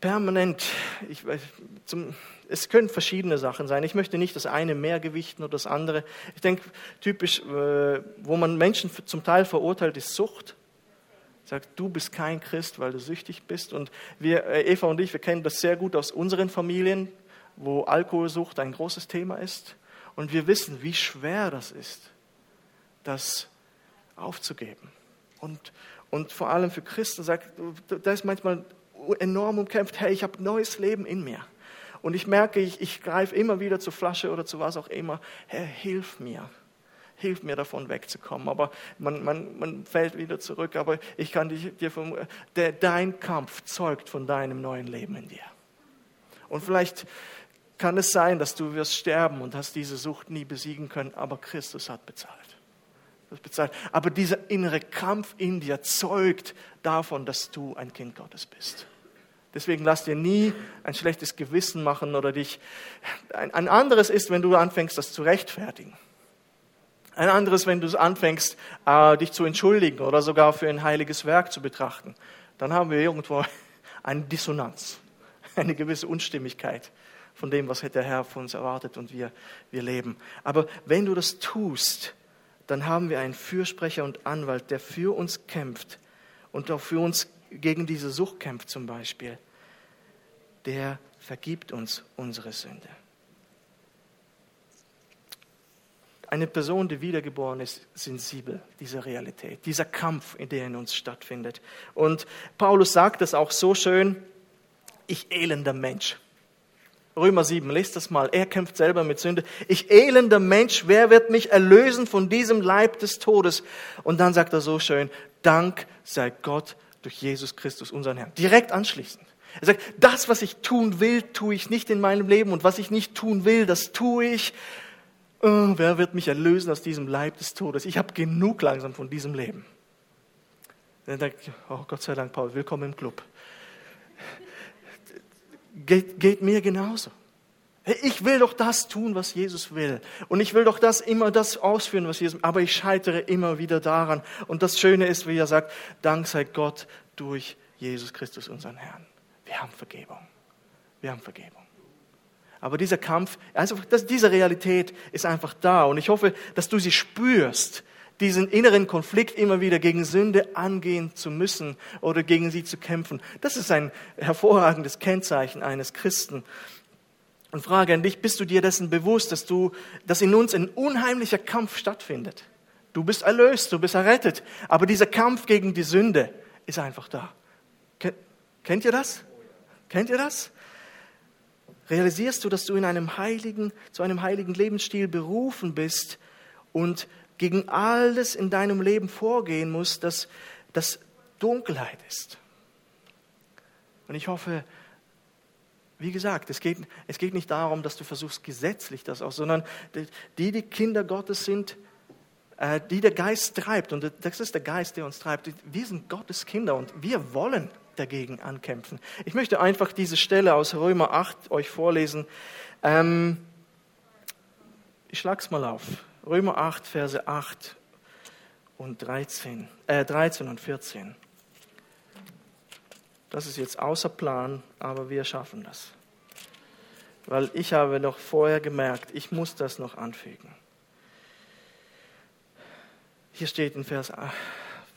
permanent, ich, zum, es können verschiedene Sachen sein. Ich möchte nicht das eine mehr gewichten oder das andere. Ich denke, typisch, äh, wo man Menschen zum Teil verurteilt, ist Sucht. Sagt, du bist kein Christ, weil du süchtig bist. Und wir, äh, Eva und ich, wir kennen das sehr gut aus unseren Familien, wo Alkoholsucht ein großes Thema ist. Und wir wissen, wie schwer das ist, das aufzugeben. Und, und vor allem für Christen da ist manchmal enorm umkämpft, hey, ich habe neues Leben in mir. Und ich merke, ich, ich greife immer wieder zur Flasche oder zu was auch immer. Herr, hilf mir. Hilf mir davon wegzukommen. Aber man, man, man fällt wieder zurück. Aber ich kann dich, dir vom, der, dein Kampf zeugt von deinem neuen Leben in dir. Und vielleicht kann es sein, dass du wirst sterben und hast diese Sucht nie besiegen können, aber Christus hat bezahlt. Das bezahlt. Aber dieser innere Kampf in dir zeugt davon, dass du ein Kind Gottes bist. Deswegen lass dir nie ein schlechtes Gewissen machen oder dich. Ein anderes ist, wenn du anfängst, das zu rechtfertigen. Ein anderes, wenn du anfängst, äh, dich zu entschuldigen oder sogar für ein heiliges Werk zu betrachten. Dann haben wir irgendwo eine Dissonanz, eine gewisse Unstimmigkeit von dem, was der Herr von uns erwartet und wir, wir leben. Aber wenn du das tust, dann haben wir einen Fürsprecher und Anwalt, der für uns kämpft und auch für uns gegen diese Sucht kämpft zum Beispiel. Der vergibt uns unsere Sünde. Eine Person, die wiedergeboren ist, sensibel dieser Realität, dieser Kampf, in der in uns stattfindet. Und Paulus sagt es auch so schön, ich elender Mensch. Römer 7, lest das mal. Er kämpft selber mit Sünde. Ich elender Mensch, wer wird mich erlösen von diesem Leib des Todes? Und dann sagt er so schön, Dank sei Gott durch Jesus Christus, unseren Herrn. Direkt anschließend. Er sagt, das, was ich tun will, tue ich nicht in meinem Leben und was ich nicht tun will, das tue ich. Oh, wer wird mich erlösen aus diesem Leib des Todes? Ich habe genug langsam von diesem Leben. Dann denke ich, oh Gott sei Dank, Paul, willkommen im Club geht, geht mir genauso. Ich will doch das tun, was Jesus will. Und ich will doch das immer das ausführen, was Jesus, aber ich scheitere immer wieder daran. Und das Schöne ist, wie er sagt, Dank sei Gott durch Jesus Christus, unseren Herrn. Wir haben Vergebung. Wir haben Vergebung. Aber dieser Kampf, also das, diese Realität ist einfach da. Und ich hoffe, dass du sie spürst, diesen inneren Konflikt immer wieder gegen Sünde angehen zu müssen oder gegen sie zu kämpfen. Das ist ein hervorragendes Kennzeichen eines Christen. Und frage an dich, bist du dir dessen bewusst, dass du, dass in uns ein unheimlicher Kampf stattfindet? Du bist erlöst, du bist errettet, aber dieser Kampf gegen die Sünde ist einfach da. Kennt ihr das? Kennt ihr das? Realisierst du, dass du in einem heiligen, zu einem heiligen Lebensstil berufen bist und gegen alles in deinem Leben vorgehen musst, das, das Dunkelheit ist. Und ich hoffe, wie gesagt, es geht, es geht nicht darum, dass du versuchst, gesetzlich das auch, sondern die, die Kinder Gottes sind, äh, die der Geist treibt, und das ist der Geist, der uns treibt, wir sind Gottes Kinder und wir wollen dagegen ankämpfen. Ich möchte einfach diese Stelle aus Römer 8 euch vorlesen. Ähm, ich schlag's mal auf. Römer 8, Verse 8 und 13, äh 13 und 14. Das ist jetzt außer Plan, aber wir schaffen das. Weil ich habe noch vorher gemerkt, ich muss das noch anfügen. Hier steht in Vers 8,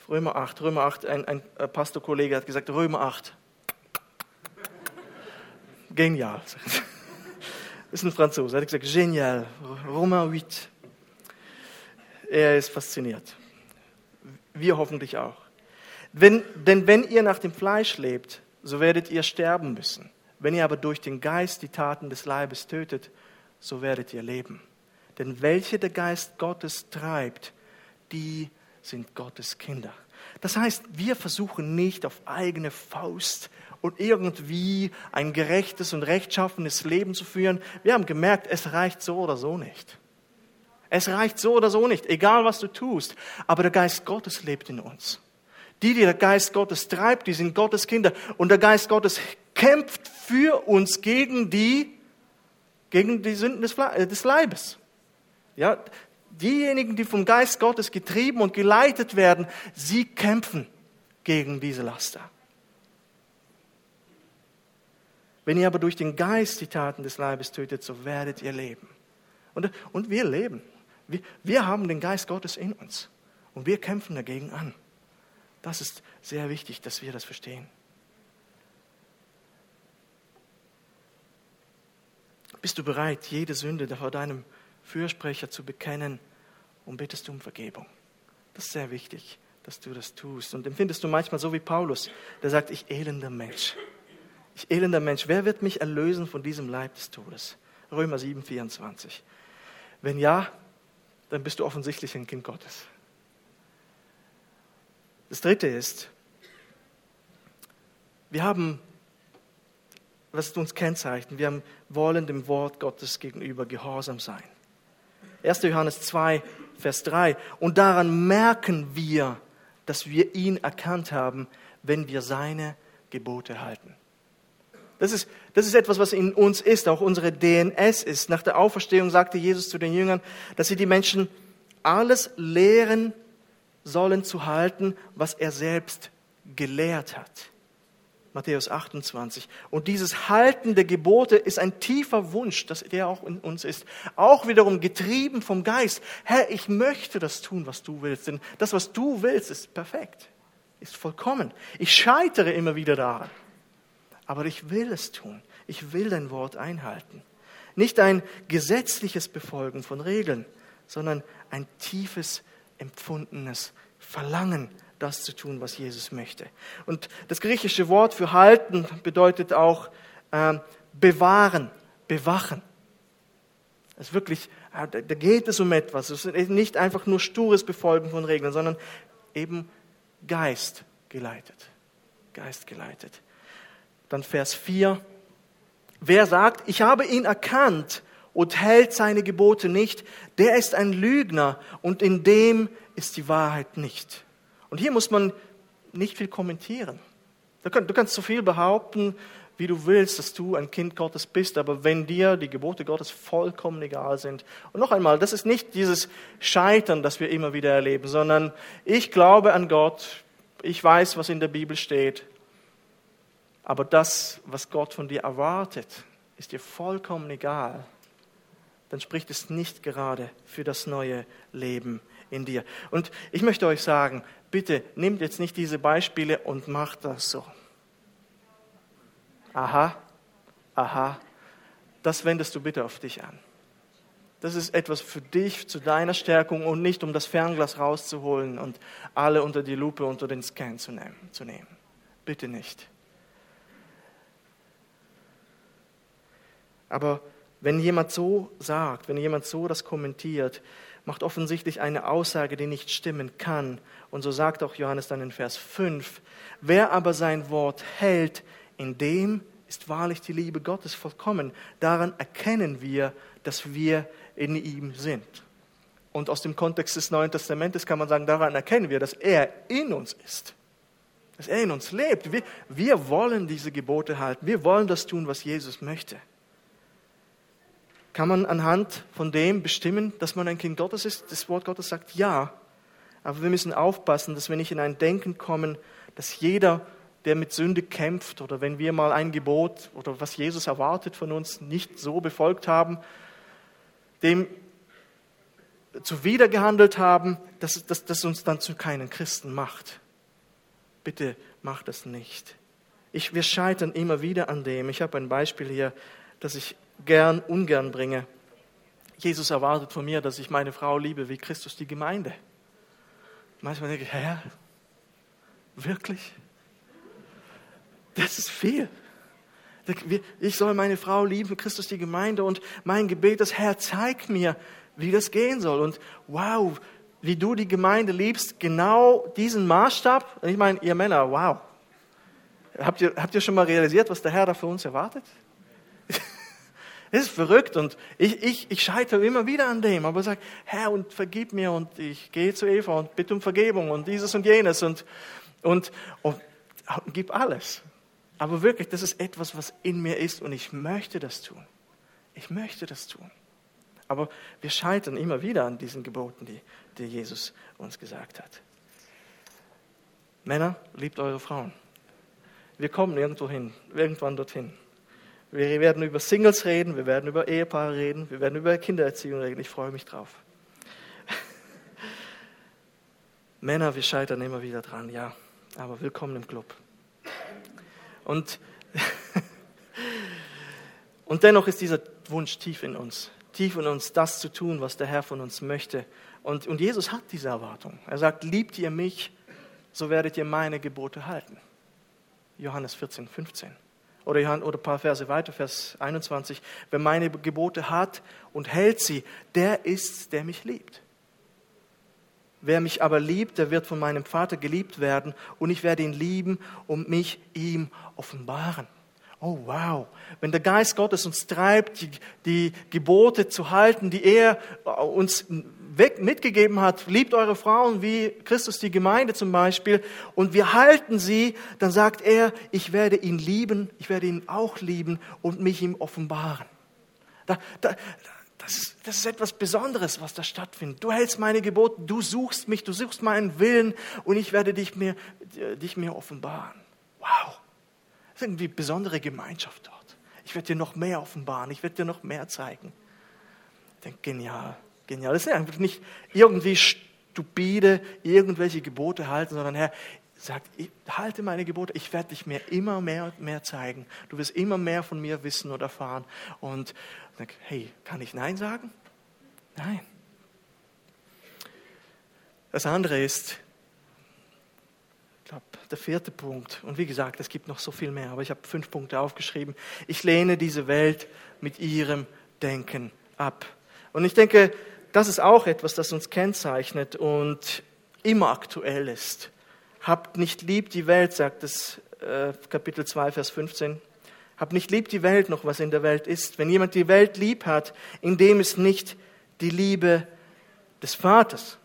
Römer 8, Römer 8, ein, ein Pastorkollege hat gesagt, Römer 8. Genial. Das ist ein Franzose, er hat gesagt, genial, Römer 8. Er ist fasziniert. Wir hoffentlich auch. Wenn, denn wenn ihr nach dem Fleisch lebt, so werdet ihr sterben müssen. Wenn ihr aber durch den Geist die Taten des Leibes tötet, so werdet ihr leben. Denn welche der Geist Gottes treibt, die sind Gottes Kinder. Das heißt, wir versuchen nicht auf eigene Faust und irgendwie ein gerechtes und rechtschaffenes Leben zu führen. Wir haben gemerkt, es reicht so oder so nicht. Es reicht so oder so nicht, egal was du tust. Aber der Geist Gottes lebt in uns. Die, die der Geist Gottes treibt, die sind Gottes Kinder. Und der Geist Gottes kämpft für uns gegen die, gegen die Sünden des, äh, des Leibes. Ja, diejenigen, die vom Geist Gottes getrieben und geleitet werden, sie kämpfen gegen diese Laster. Wenn ihr aber durch den Geist die Taten des Leibes tötet, so werdet ihr leben. Und, und wir leben. Wir, wir haben den Geist Gottes in uns. Und wir kämpfen dagegen an. Das ist sehr wichtig, dass wir das verstehen. Bist du bereit, jede Sünde vor deinem Fürsprecher zu bekennen und bittest um Vergebung? Das ist sehr wichtig, dass du das tust. Und empfindest du manchmal so wie Paulus, der sagt, ich elender Mensch. Ich elender Mensch, wer wird mich erlösen von diesem Leib des Todes? Römer 7, 24. Wenn ja, dann bist du offensichtlich ein Kind Gottes. Das dritte ist, wir haben, was uns kennzeichnet, wir wollen dem Wort Gottes gegenüber gehorsam sein. 1. Johannes 2, Vers 3. Und daran merken wir, dass wir ihn erkannt haben, wenn wir seine Gebote halten. Das ist, das ist etwas, was in uns ist, auch unsere DNS ist. Nach der Auferstehung sagte Jesus zu den Jüngern, dass sie die Menschen alles lehren sollen zu halten, was er selbst gelehrt hat. Matthäus 28. Und dieses Halten der Gebote ist ein tiefer Wunsch, dass der auch in uns ist. Auch wiederum getrieben vom Geist. Herr, ich möchte das tun, was du willst. Denn das, was du willst, ist perfekt, ist vollkommen. Ich scheitere immer wieder daran aber ich will es tun. Ich will dein Wort einhalten. Nicht ein gesetzliches Befolgen von Regeln, sondern ein tiefes, empfundenes Verlangen, das zu tun, was Jesus möchte. Und das griechische Wort für halten bedeutet auch äh, bewahren, bewachen. Es wirklich, da geht es um etwas. Es ist nicht einfach nur stures Befolgen von Regeln, sondern eben Geist geleitet. Geist geleitet. Dann Vers 4. Wer sagt, ich habe ihn erkannt und hält seine Gebote nicht, der ist ein Lügner und in dem ist die Wahrheit nicht. Und hier muss man nicht viel kommentieren. Du kannst so viel behaupten, wie du willst, dass du ein Kind Gottes bist, aber wenn dir die Gebote Gottes vollkommen egal sind. Und noch einmal, das ist nicht dieses Scheitern, das wir immer wieder erleben, sondern ich glaube an Gott, ich weiß, was in der Bibel steht, aber das, was Gott von dir erwartet, ist dir vollkommen egal, dann spricht es nicht gerade für das neue Leben in dir. Und ich möchte euch sagen, bitte nehmt jetzt nicht diese Beispiele und macht das so. Aha, aha, das wendest du bitte auf dich an. Das ist etwas für dich, zu deiner Stärkung und nicht um das Fernglas rauszuholen und alle unter die Lupe, unter den Scan zu nehmen. Bitte nicht. Aber wenn jemand so sagt, wenn jemand so das kommentiert, macht offensichtlich eine Aussage, die nicht stimmen kann. Und so sagt auch Johannes dann in Vers 5, wer aber sein Wort hält, in dem ist wahrlich die Liebe Gottes vollkommen. Daran erkennen wir, dass wir in ihm sind. Und aus dem Kontext des Neuen Testamentes kann man sagen, daran erkennen wir, dass er in uns ist. Dass er in uns lebt. Wir, wir wollen diese Gebote halten. Wir wollen das tun, was Jesus möchte. Kann man anhand von dem bestimmen, dass man ein Kind Gottes ist? Das Wort Gottes sagt ja. Aber wir müssen aufpassen, dass wir nicht in ein Denken kommen, dass jeder, der mit Sünde kämpft oder wenn wir mal ein Gebot oder was Jesus erwartet von uns nicht so befolgt haben, dem zuwider gehandelt haben, dass, dass das uns dann zu keinen Christen macht. Bitte macht das nicht. Ich, wir scheitern immer wieder an dem. Ich habe ein Beispiel hier, das ich gern, ungern bringe. Jesus erwartet von mir, dass ich meine Frau liebe wie Christus die Gemeinde. Manchmal denke ich, Herr, wirklich? Das ist viel. Ich soll meine Frau lieben, wie Christus die Gemeinde und mein Gebet ist, Herr, zeig mir, wie das gehen soll. Und wow, wie du die Gemeinde liebst, genau diesen Maßstab. Und ich meine, ihr Männer, wow. Habt ihr, habt ihr schon mal realisiert, was der Herr da für uns erwartet? Das ist verrückt und ich, ich, ich scheitere immer wieder an dem, aber sage, Herr, und vergib mir und ich gehe zu Eva und bitte um Vergebung und dieses und jenes und, und, und, und gib alles. Aber wirklich, das ist etwas, was in mir ist und ich möchte das tun. Ich möchte das tun. Aber wir scheitern immer wieder an diesen Geboten, die, die Jesus uns gesagt hat. Männer, liebt eure Frauen. Wir kommen irgendwo hin, irgendwann dorthin. Wir werden über Singles reden, wir werden über Ehepaare reden, wir werden über Kindererziehung reden. Ich freue mich drauf. Männer, wir scheitern immer wieder dran, ja, aber willkommen im Club. Und, und dennoch ist dieser Wunsch tief in uns, tief in uns, das zu tun, was der Herr von uns möchte. Und, und Jesus hat diese Erwartung. Er sagt, liebt ihr mich, so werdet ihr meine Gebote halten. Johannes 14, 15. Oder, ein paar Verse weiter, Vers 21. Wer meine Gebote hat und hält sie, der ist, der mich liebt. Wer mich aber liebt, der wird von meinem Vater geliebt werden und ich werde ihn lieben und mich ihm offenbaren. Oh wow, wenn der Geist Gottes uns treibt, die, die Gebote zu halten, die er uns mitgegeben hat, liebt eure Frauen wie Christus die Gemeinde zum Beispiel, und wir halten sie, dann sagt er, ich werde ihn lieben, ich werde ihn auch lieben und mich ihm offenbaren. Da, da, das, das ist etwas Besonderes, was da stattfindet. Du hältst meine Gebote, du suchst mich, du suchst meinen Willen und ich werde dich mir, dich mir offenbaren. Wow. Das ist irgendwie eine besondere Gemeinschaft dort. Ich werde dir noch mehr offenbaren, ich werde dir noch mehr zeigen. Ich denke, genial, genial. Das ist einfach nicht irgendwie stupide, irgendwelche Gebote halten, sondern Herr, sagt, ich halte meine Gebote, ich werde dich mir immer mehr und mehr zeigen. Du wirst immer mehr von mir wissen und erfahren. Und denke, hey, kann ich Nein sagen? Nein. Das andere ist, glaube, der vierte Punkt. Und wie gesagt, es gibt noch so viel mehr, aber ich habe fünf Punkte aufgeschrieben. Ich lehne diese Welt mit ihrem Denken ab. Und ich denke, das ist auch etwas, das uns kennzeichnet und immer aktuell ist. Habt nicht lieb die Welt, sagt es äh, Kapitel 2, Vers 15. Habt nicht lieb die Welt noch, was in der Welt ist. Wenn jemand die Welt lieb hat, in dem ist nicht die Liebe des Vaters.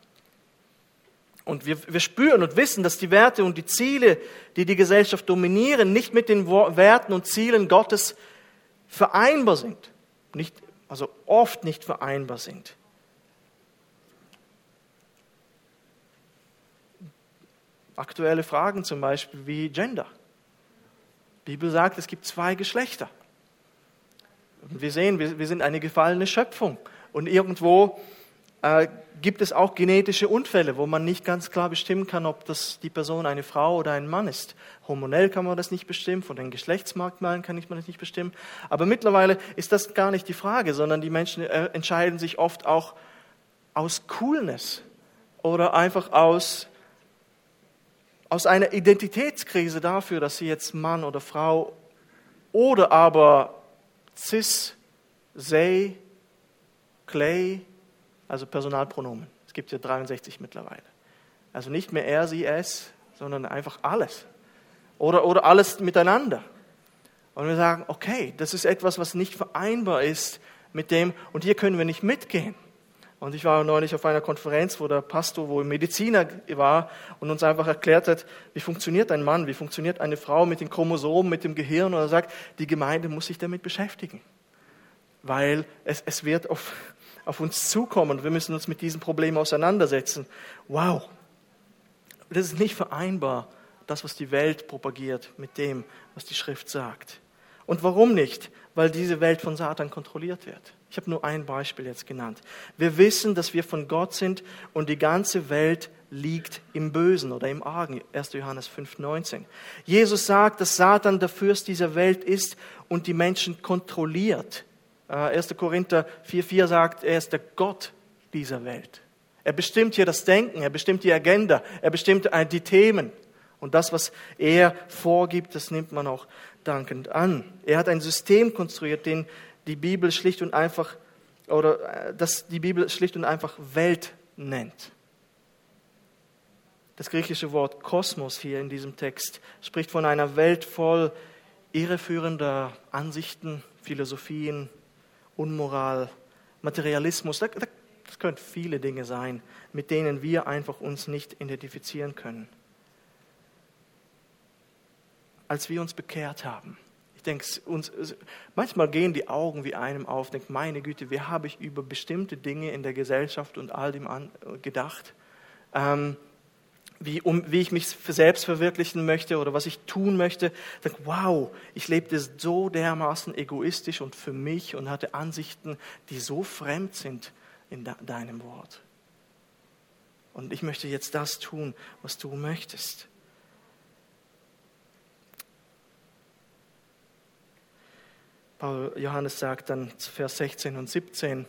Und wir, wir spüren und wissen, dass die Werte und die Ziele, die die Gesellschaft dominieren, nicht mit den Werten und Zielen Gottes vereinbar sind. Nicht, also oft nicht vereinbar sind. Aktuelle Fragen zum Beispiel wie Gender. Die Bibel sagt, es gibt zwei Geschlechter. Und wir sehen, wir, wir sind eine gefallene Schöpfung. Und irgendwo äh, gibt es auch genetische Unfälle, wo man nicht ganz klar bestimmen kann, ob das die Person eine Frau oder ein Mann ist. Hormonell kann man das nicht bestimmen, von den Geschlechtsmerkmalen kann man das nicht bestimmen. Aber mittlerweile ist das gar nicht die Frage, sondern die Menschen äh, entscheiden sich oft auch aus Coolness oder einfach aus, aus einer Identitätskrise dafür, dass sie jetzt Mann oder Frau oder aber cis, they, clay, also Personalpronomen. Es gibt ja 63 mittlerweile. Also nicht mehr er, sie, es, sondern einfach alles. Oder, oder alles miteinander. Und wir sagen, okay, das ist etwas, was nicht vereinbar ist mit dem, und hier können wir nicht mitgehen. Und ich war neulich auf einer Konferenz, wo der Pastor, wo ein Mediziner war und uns einfach erklärt hat, wie funktioniert ein Mann, wie funktioniert eine Frau mit den Chromosomen, mit dem Gehirn. Und er sagt, die Gemeinde muss sich damit beschäftigen. Weil es, es wird auf, auf uns zukommen und wir müssen uns mit diesem Problem auseinandersetzen. Wow, das ist nicht vereinbar, das, was die Welt propagiert, mit dem, was die Schrift sagt. Und warum nicht? Weil diese Welt von Satan kontrolliert wird. Ich habe nur ein Beispiel jetzt genannt. Wir wissen, dass wir von Gott sind und die ganze Welt liegt im Bösen oder im Argen. 1. Johannes 5,19. Jesus sagt, dass Satan der Fürst dieser Welt ist und die Menschen kontrolliert. 1. Äh, Korinther 4,4 sagt, er ist der Gott dieser Welt. Er bestimmt hier das Denken, er bestimmt die Agenda, er bestimmt äh, die Themen. Und das, was er vorgibt, das nimmt man auch dankend an. Er hat ein System konstruiert, den die Bibel schlicht und einfach, oder äh, das die Bibel schlicht und einfach Welt nennt. Das griechische Wort Kosmos hier in diesem Text spricht von einer Welt voll irreführender Ansichten, Philosophien, Unmoral, Materialismus, das können viele Dinge sein, mit denen wir einfach uns nicht identifizieren können. Als wir uns bekehrt haben, ich denke, uns, manchmal gehen die Augen wie einem auf, denkt, meine Güte, wie habe ich über bestimmte Dinge in der Gesellschaft und all dem an, gedacht? Ähm, wie, um, wie ich mich selbst verwirklichen möchte oder was ich tun möchte. Sag, wow, ich lebte so dermaßen egoistisch und für mich und hatte Ansichten, die so fremd sind in de deinem Wort. Und ich möchte jetzt das tun, was du möchtest. Johannes sagt dann Vers 16 und 17,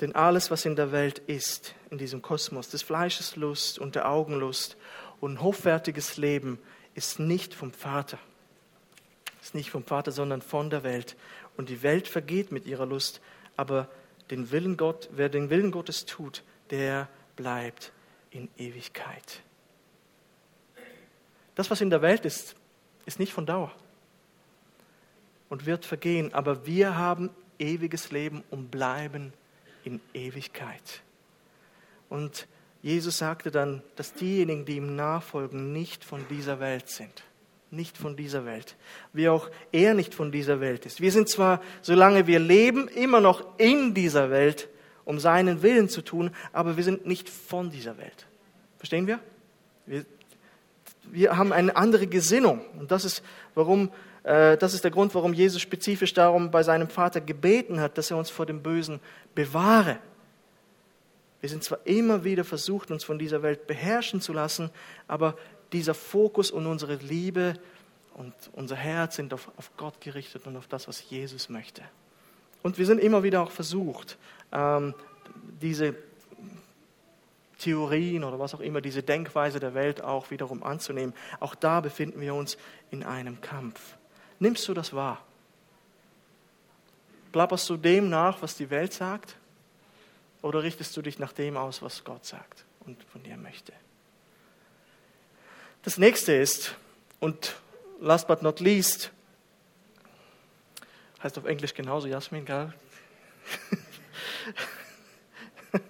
denn alles, was in der Welt ist, in diesem Kosmos, des Fleisches Lust und der Augenlust und hochwertiges Leben, ist nicht vom Vater. Ist nicht vom Vater, sondern von der Welt. Und die Welt vergeht mit ihrer Lust, aber den Willen Gott, wer den Willen Gottes tut, der bleibt in Ewigkeit. Das, was in der Welt ist, ist nicht von Dauer und wird vergehen, aber wir haben ewiges Leben und bleiben in Ewigkeit. Und Jesus sagte dann, dass diejenigen, die ihm nachfolgen, nicht von dieser Welt sind. Nicht von dieser Welt. Wie auch er nicht von dieser Welt ist. Wir sind zwar, solange wir leben, immer noch in dieser Welt, um seinen Willen zu tun, aber wir sind nicht von dieser Welt. Verstehen wir? Wir, wir haben eine andere Gesinnung. Und das ist, warum das ist der Grund, warum Jesus spezifisch darum bei seinem Vater gebeten hat, dass er uns vor dem Bösen bewahre. Wir sind zwar immer wieder versucht, uns von dieser Welt beherrschen zu lassen, aber dieser Fokus und unsere Liebe und unser Herz sind auf, auf Gott gerichtet und auf das, was Jesus möchte. Und wir sind immer wieder auch versucht, ähm, diese Theorien oder was auch immer, diese Denkweise der Welt auch wiederum anzunehmen. Auch da befinden wir uns in einem Kampf. Nimmst du das wahr? Plapperst du dem nach, was die Welt sagt? Oder richtest du dich nach dem aus, was Gott sagt und von dir möchte? Das nächste ist, und last but not least, heißt auf Englisch genauso, Jasmin, gell?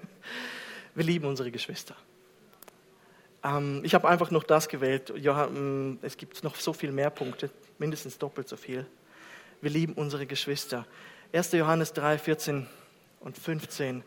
Wir lieben unsere Geschwister. Ähm, ich habe einfach noch das gewählt. Es gibt noch so viel mehr Punkte mindestens doppelt so viel. Wir lieben unsere Geschwister. 1. Johannes 3, 14 und 15.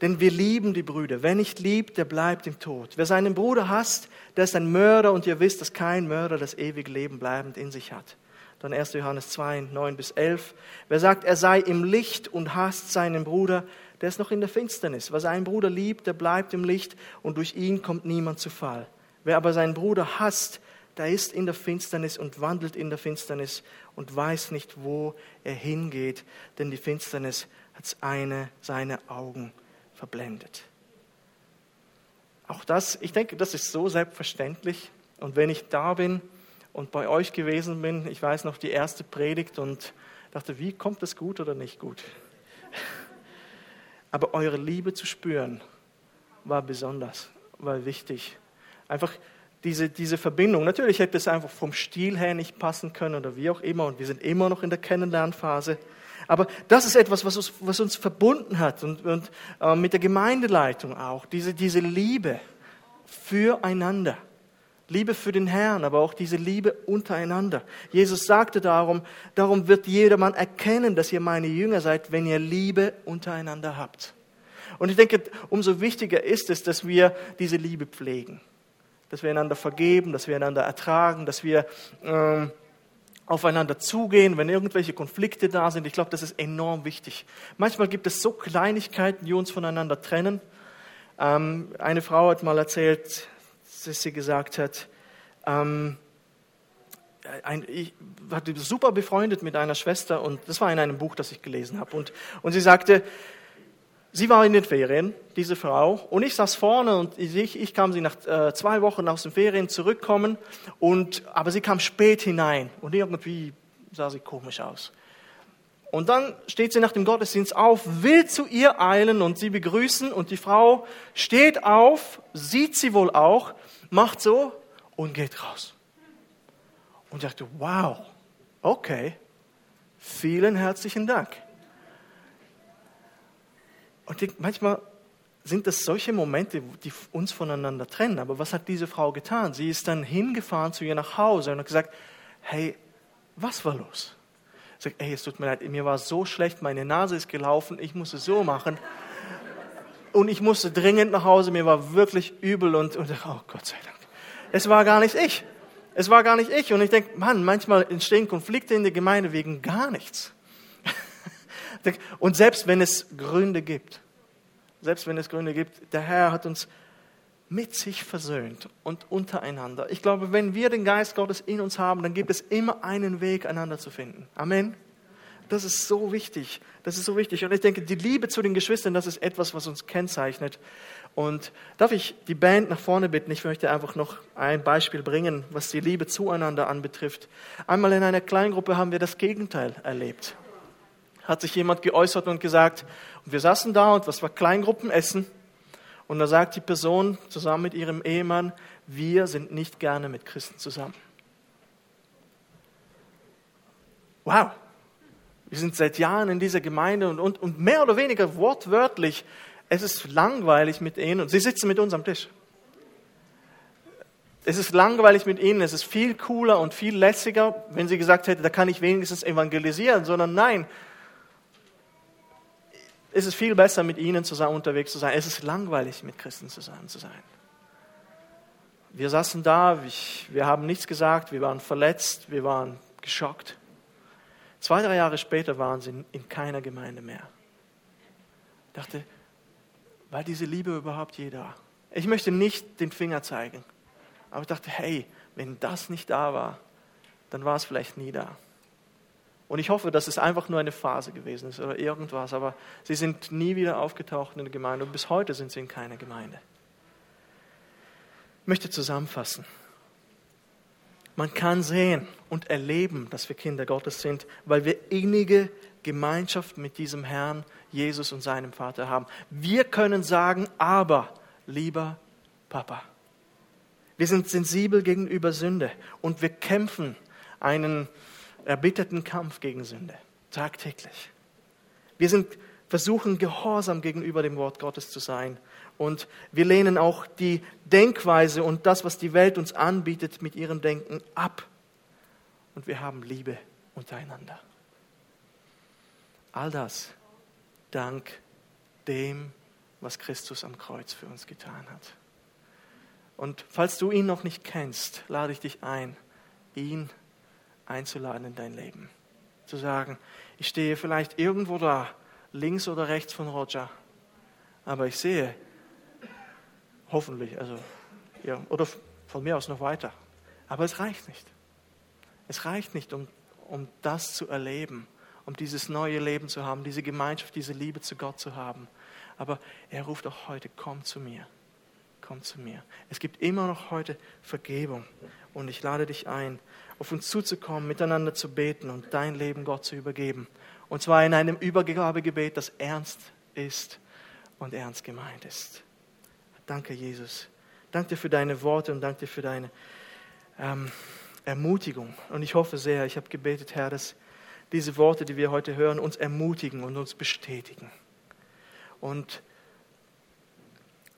Denn wir lieben die Brüder. Wer nicht liebt, der bleibt im Tod. Wer seinen Bruder hasst, der ist ein Mörder und ihr wisst, dass kein Mörder das ewige Leben bleibend in sich hat. Dann 1. Johannes 2, 9 bis 11. Wer sagt, er sei im Licht und hasst seinen Bruder, der ist noch in der Finsternis. Wer seinen Bruder liebt, der bleibt im Licht und durch ihn kommt niemand zu Fall. Wer aber seinen Bruder hasst, der ist in der Finsternis und wandelt in der Finsternis und weiß nicht, wo er hingeht, denn die Finsternis hat eine seine Augen verblendet. Auch das, ich denke, das ist so selbstverständlich. Und wenn ich da bin und bei euch gewesen bin, ich weiß noch die erste Predigt und dachte, wie kommt das gut oder nicht gut? Aber eure Liebe zu spüren war besonders, war wichtig. Einfach diese, diese Verbindung. Natürlich hätte es einfach vom Stil her nicht passen können oder wie auch immer und wir sind immer noch in der Kennenlernphase. Aber das ist etwas, was uns, was uns verbunden hat und, und äh, mit der Gemeindeleitung auch, diese, diese Liebe füreinander. Liebe für den Herrn, aber auch diese Liebe untereinander. Jesus sagte darum, darum wird jedermann erkennen, dass ihr meine Jünger seid, wenn ihr Liebe untereinander habt. Und ich denke, umso wichtiger ist es, dass wir diese Liebe pflegen dass wir einander vergeben, dass wir einander ertragen, dass wir ähm, aufeinander zugehen, wenn irgendwelche Konflikte da sind. Ich glaube, das ist enorm wichtig. Manchmal gibt es so Kleinigkeiten, die uns voneinander trennen. Ähm, eine Frau hat mal erzählt, dass sie gesagt hat, ähm, ein, ich war super befreundet mit einer Schwester und das war in einem Buch, das ich gelesen habe. Und, und sie sagte, Sie war in den Ferien, diese Frau, und ich saß vorne und ich, ich kam sie nach äh, zwei Wochen aus den Ferien zurückkommen, und, aber sie kam spät hinein und irgendwie sah sie komisch aus. Und dann steht sie nach dem Gottesdienst auf, will zu ihr eilen und sie begrüßen und die Frau steht auf, sieht sie wohl auch, macht so und geht raus. Und ich dachte, wow, okay, vielen herzlichen Dank. Und manchmal sind das solche Momente, die uns voneinander trennen. Aber was hat diese Frau getan? Sie ist dann hingefahren zu ihr nach Hause und hat gesagt, hey, was war los? Sie sagt, hey, es tut mir leid, mir war so schlecht, meine Nase ist gelaufen, ich musste so machen. Und ich musste dringend nach Hause, mir war wirklich übel und, und oh Gott sei Dank. Es war gar nicht ich. Es war gar nicht ich. Und ich denke, Mann, manchmal entstehen Konflikte in der Gemeinde wegen gar nichts. Und selbst wenn es Gründe gibt, selbst wenn es Gründe gibt, der Herr hat uns mit sich versöhnt und untereinander. Ich glaube, wenn wir den Geist Gottes in uns haben, dann gibt es immer einen Weg, einander zu finden. Amen. Das ist so wichtig. Das ist so wichtig. Und ich denke, die Liebe zu den Geschwistern, das ist etwas, was uns kennzeichnet. Und darf ich die Band nach vorne bitten? Ich möchte einfach noch ein Beispiel bringen, was die Liebe zueinander anbetrifft. Einmal in einer Kleingruppe haben wir das Gegenteil erlebt. Hat sich jemand geäußert und gesagt, und wir saßen da und was war Kleingruppenessen? Und da sagt die Person zusammen mit ihrem Ehemann, wir sind nicht gerne mit Christen zusammen. Wow, wir sind seit Jahren in dieser Gemeinde und, und, und mehr oder weniger wortwörtlich es ist langweilig mit ihnen und sie sitzen mit uns am Tisch. Es ist langweilig mit ihnen, es ist viel cooler und viel lässiger, wenn sie gesagt hätte, da kann ich wenigstens evangelisieren, sondern nein, es ist viel besser mit ihnen zusammen unterwegs zu sein. Es ist langweilig mit Christen zusammen zu sein. Wir saßen da, wir haben nichts gesagt, wir waren verletzt, wir waren geschockt. Zwei, drei Jahre später waren sie in keiner Gemeinde mehr. Ich dachte, war diese Liebe überhaupt je da? Ich möchte nicht den Finger zeigen, aber ich dachte, hey, wenn das nicht da war, dann war es vielleicht nie da. Und ich hoffe, dass es einfach nur eine Phase gewesen ist oder irgendwas, aber sie sind nie wieder aufgetaucht in der Gemeinde und bis heute sind sie in keiner Gemeinde. Ich möchte zusammenfassen. Man kann sehen und erleben, dass wir Kinder Gottes sind, weil wir innige Gemeinschaft mit diesem Herrn Jesus und seinem Vater haben. Wir können sagen, aber, lieber Papa. Wir sind sensibel gegenüber Sünde und wir kämpfen einen erbitterten Kampf gegen Sünde, tagtäglich. Wir sind, versuchen gehorsam gegenüber dem Wort Gottes zu sein und wir lehnen auch die Denkweise und das, was die Welt uns anbietet, mit ihrem Denken ab. Und wir haben Liebe untereinander. All das dank dem, was Christus am Kreuz für uns getan hat. Und falls du ihn noch nicht kennst, lade ich dich ein, ihn einzuladen in dein Leben. Zu sagen, ich stehe vielleicht irgendwo da, links oder rechts von Roger, aber ich sehe, hoffentlich, also, ja, oder von mir aus noch weiter. Aber es reicht nicht. Es reicht nicht, um, um das zu erleben, um dieses neue Leben zu haben, diese Gemeinschaft, diese Liebe zu Gott zu haben. Aber er ruft auch heute, komm zu mir, komm zu mir. Es gibt immer noch heute Vergebung und ich lade dich ein, auf uns zuzukommen, miteinander zu beten und dein Leben Gott zu übergeben. Und zwar in einem Übergabegebet, das ernst ist und ernst gemeint ist. Danke, Jesus. Danke dir für deine Worte und danke dir für deine ähm, Ermutigung. Und ich hoffe sehr, ich habe gebetet, Herr, dass diese Worte, die wir heute hören, uns ermutigen und uns bestätigen. Und,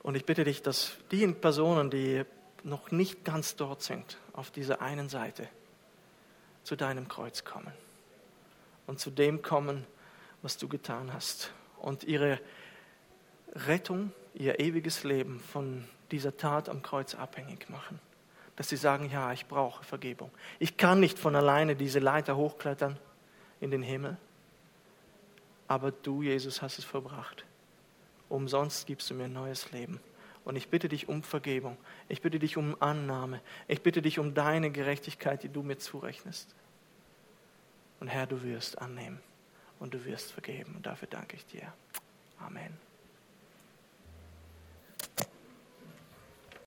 und ich bitte dich, dass die Personen, die noch nicht ganz dort sind, auf dieser einen Seite, zu deinem Kreuz kommen und zu dem kommen, was du getan hast und ihre Rettung, ihr ewiges Leben von dieser Tat am Kreuz abhängig machen. Dass sie sagen, ja, ich brauche Vergebung. Ich kann nicht von alleine diese Leiter hochklettern in den Himmel. Aber du, Jesus, hast es verbracht. Umsonst gibst du mir ein neues Leben. Und ich bitte dich um Vergebung. Ich bitte dich um Annahme. Ich bitte dich um deine Gerechtigkeit, die du mir zurechnest. Und Herr, du wirst annehmen und du wirst vergeben. Und dafür danke ich dir. Amen.